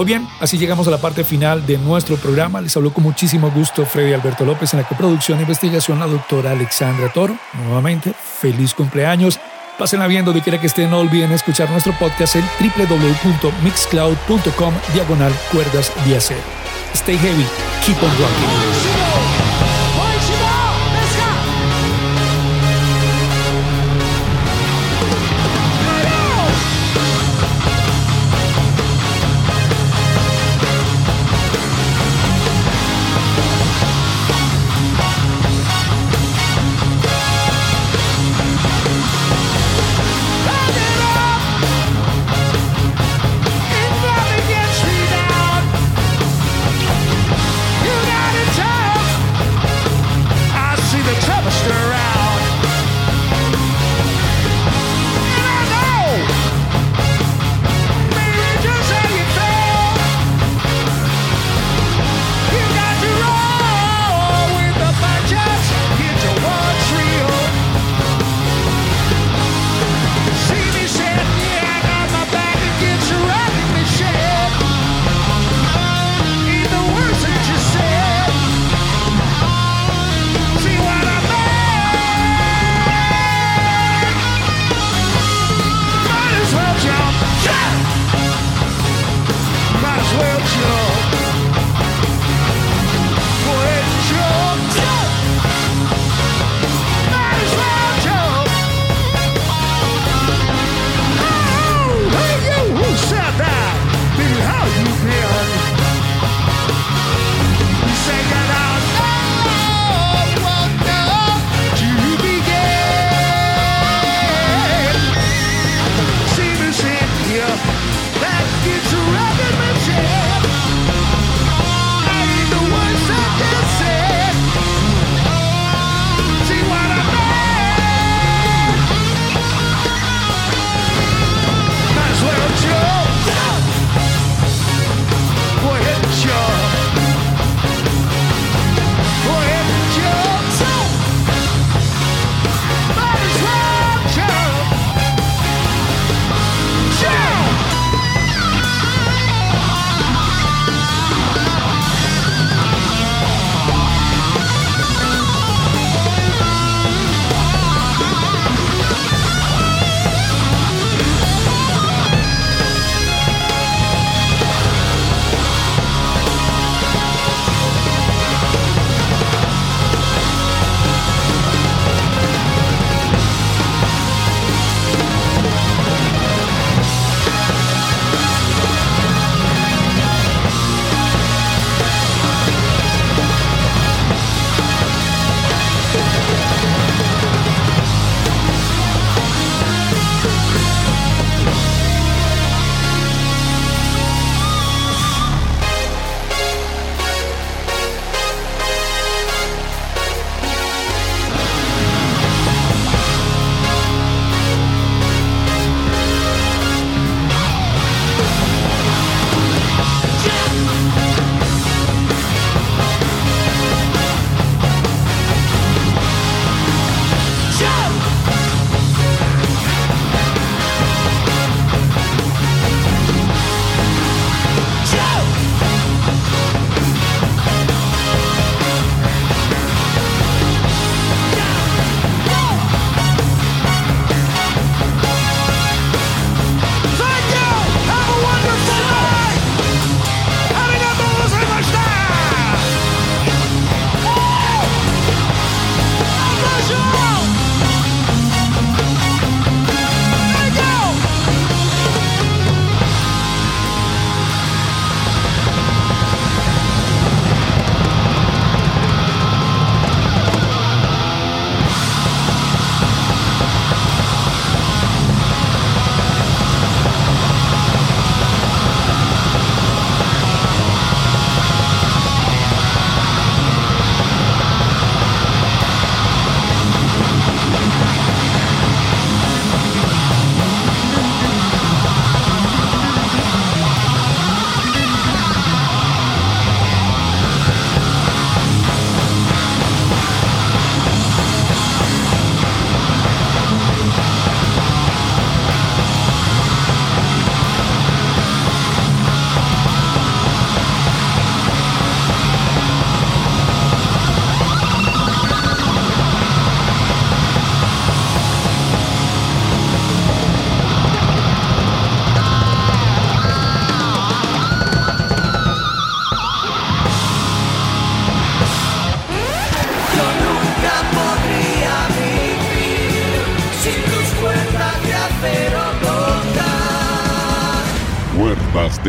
Muy bien, así llegamos a la parte final de nuestro programa. Les habló con muchísimo gusto Freddy Alberto López en la coproducción e investigación la doctora Alexandra Toro. Nuevamente, feliz cumpleaños. Pásenla bien donde quiera que estén. No olviden escuchar nuestro podcast en www.mixcloud.com diagonal cuerdas de acero. Stay heavy, keep on rocking.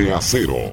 De acero.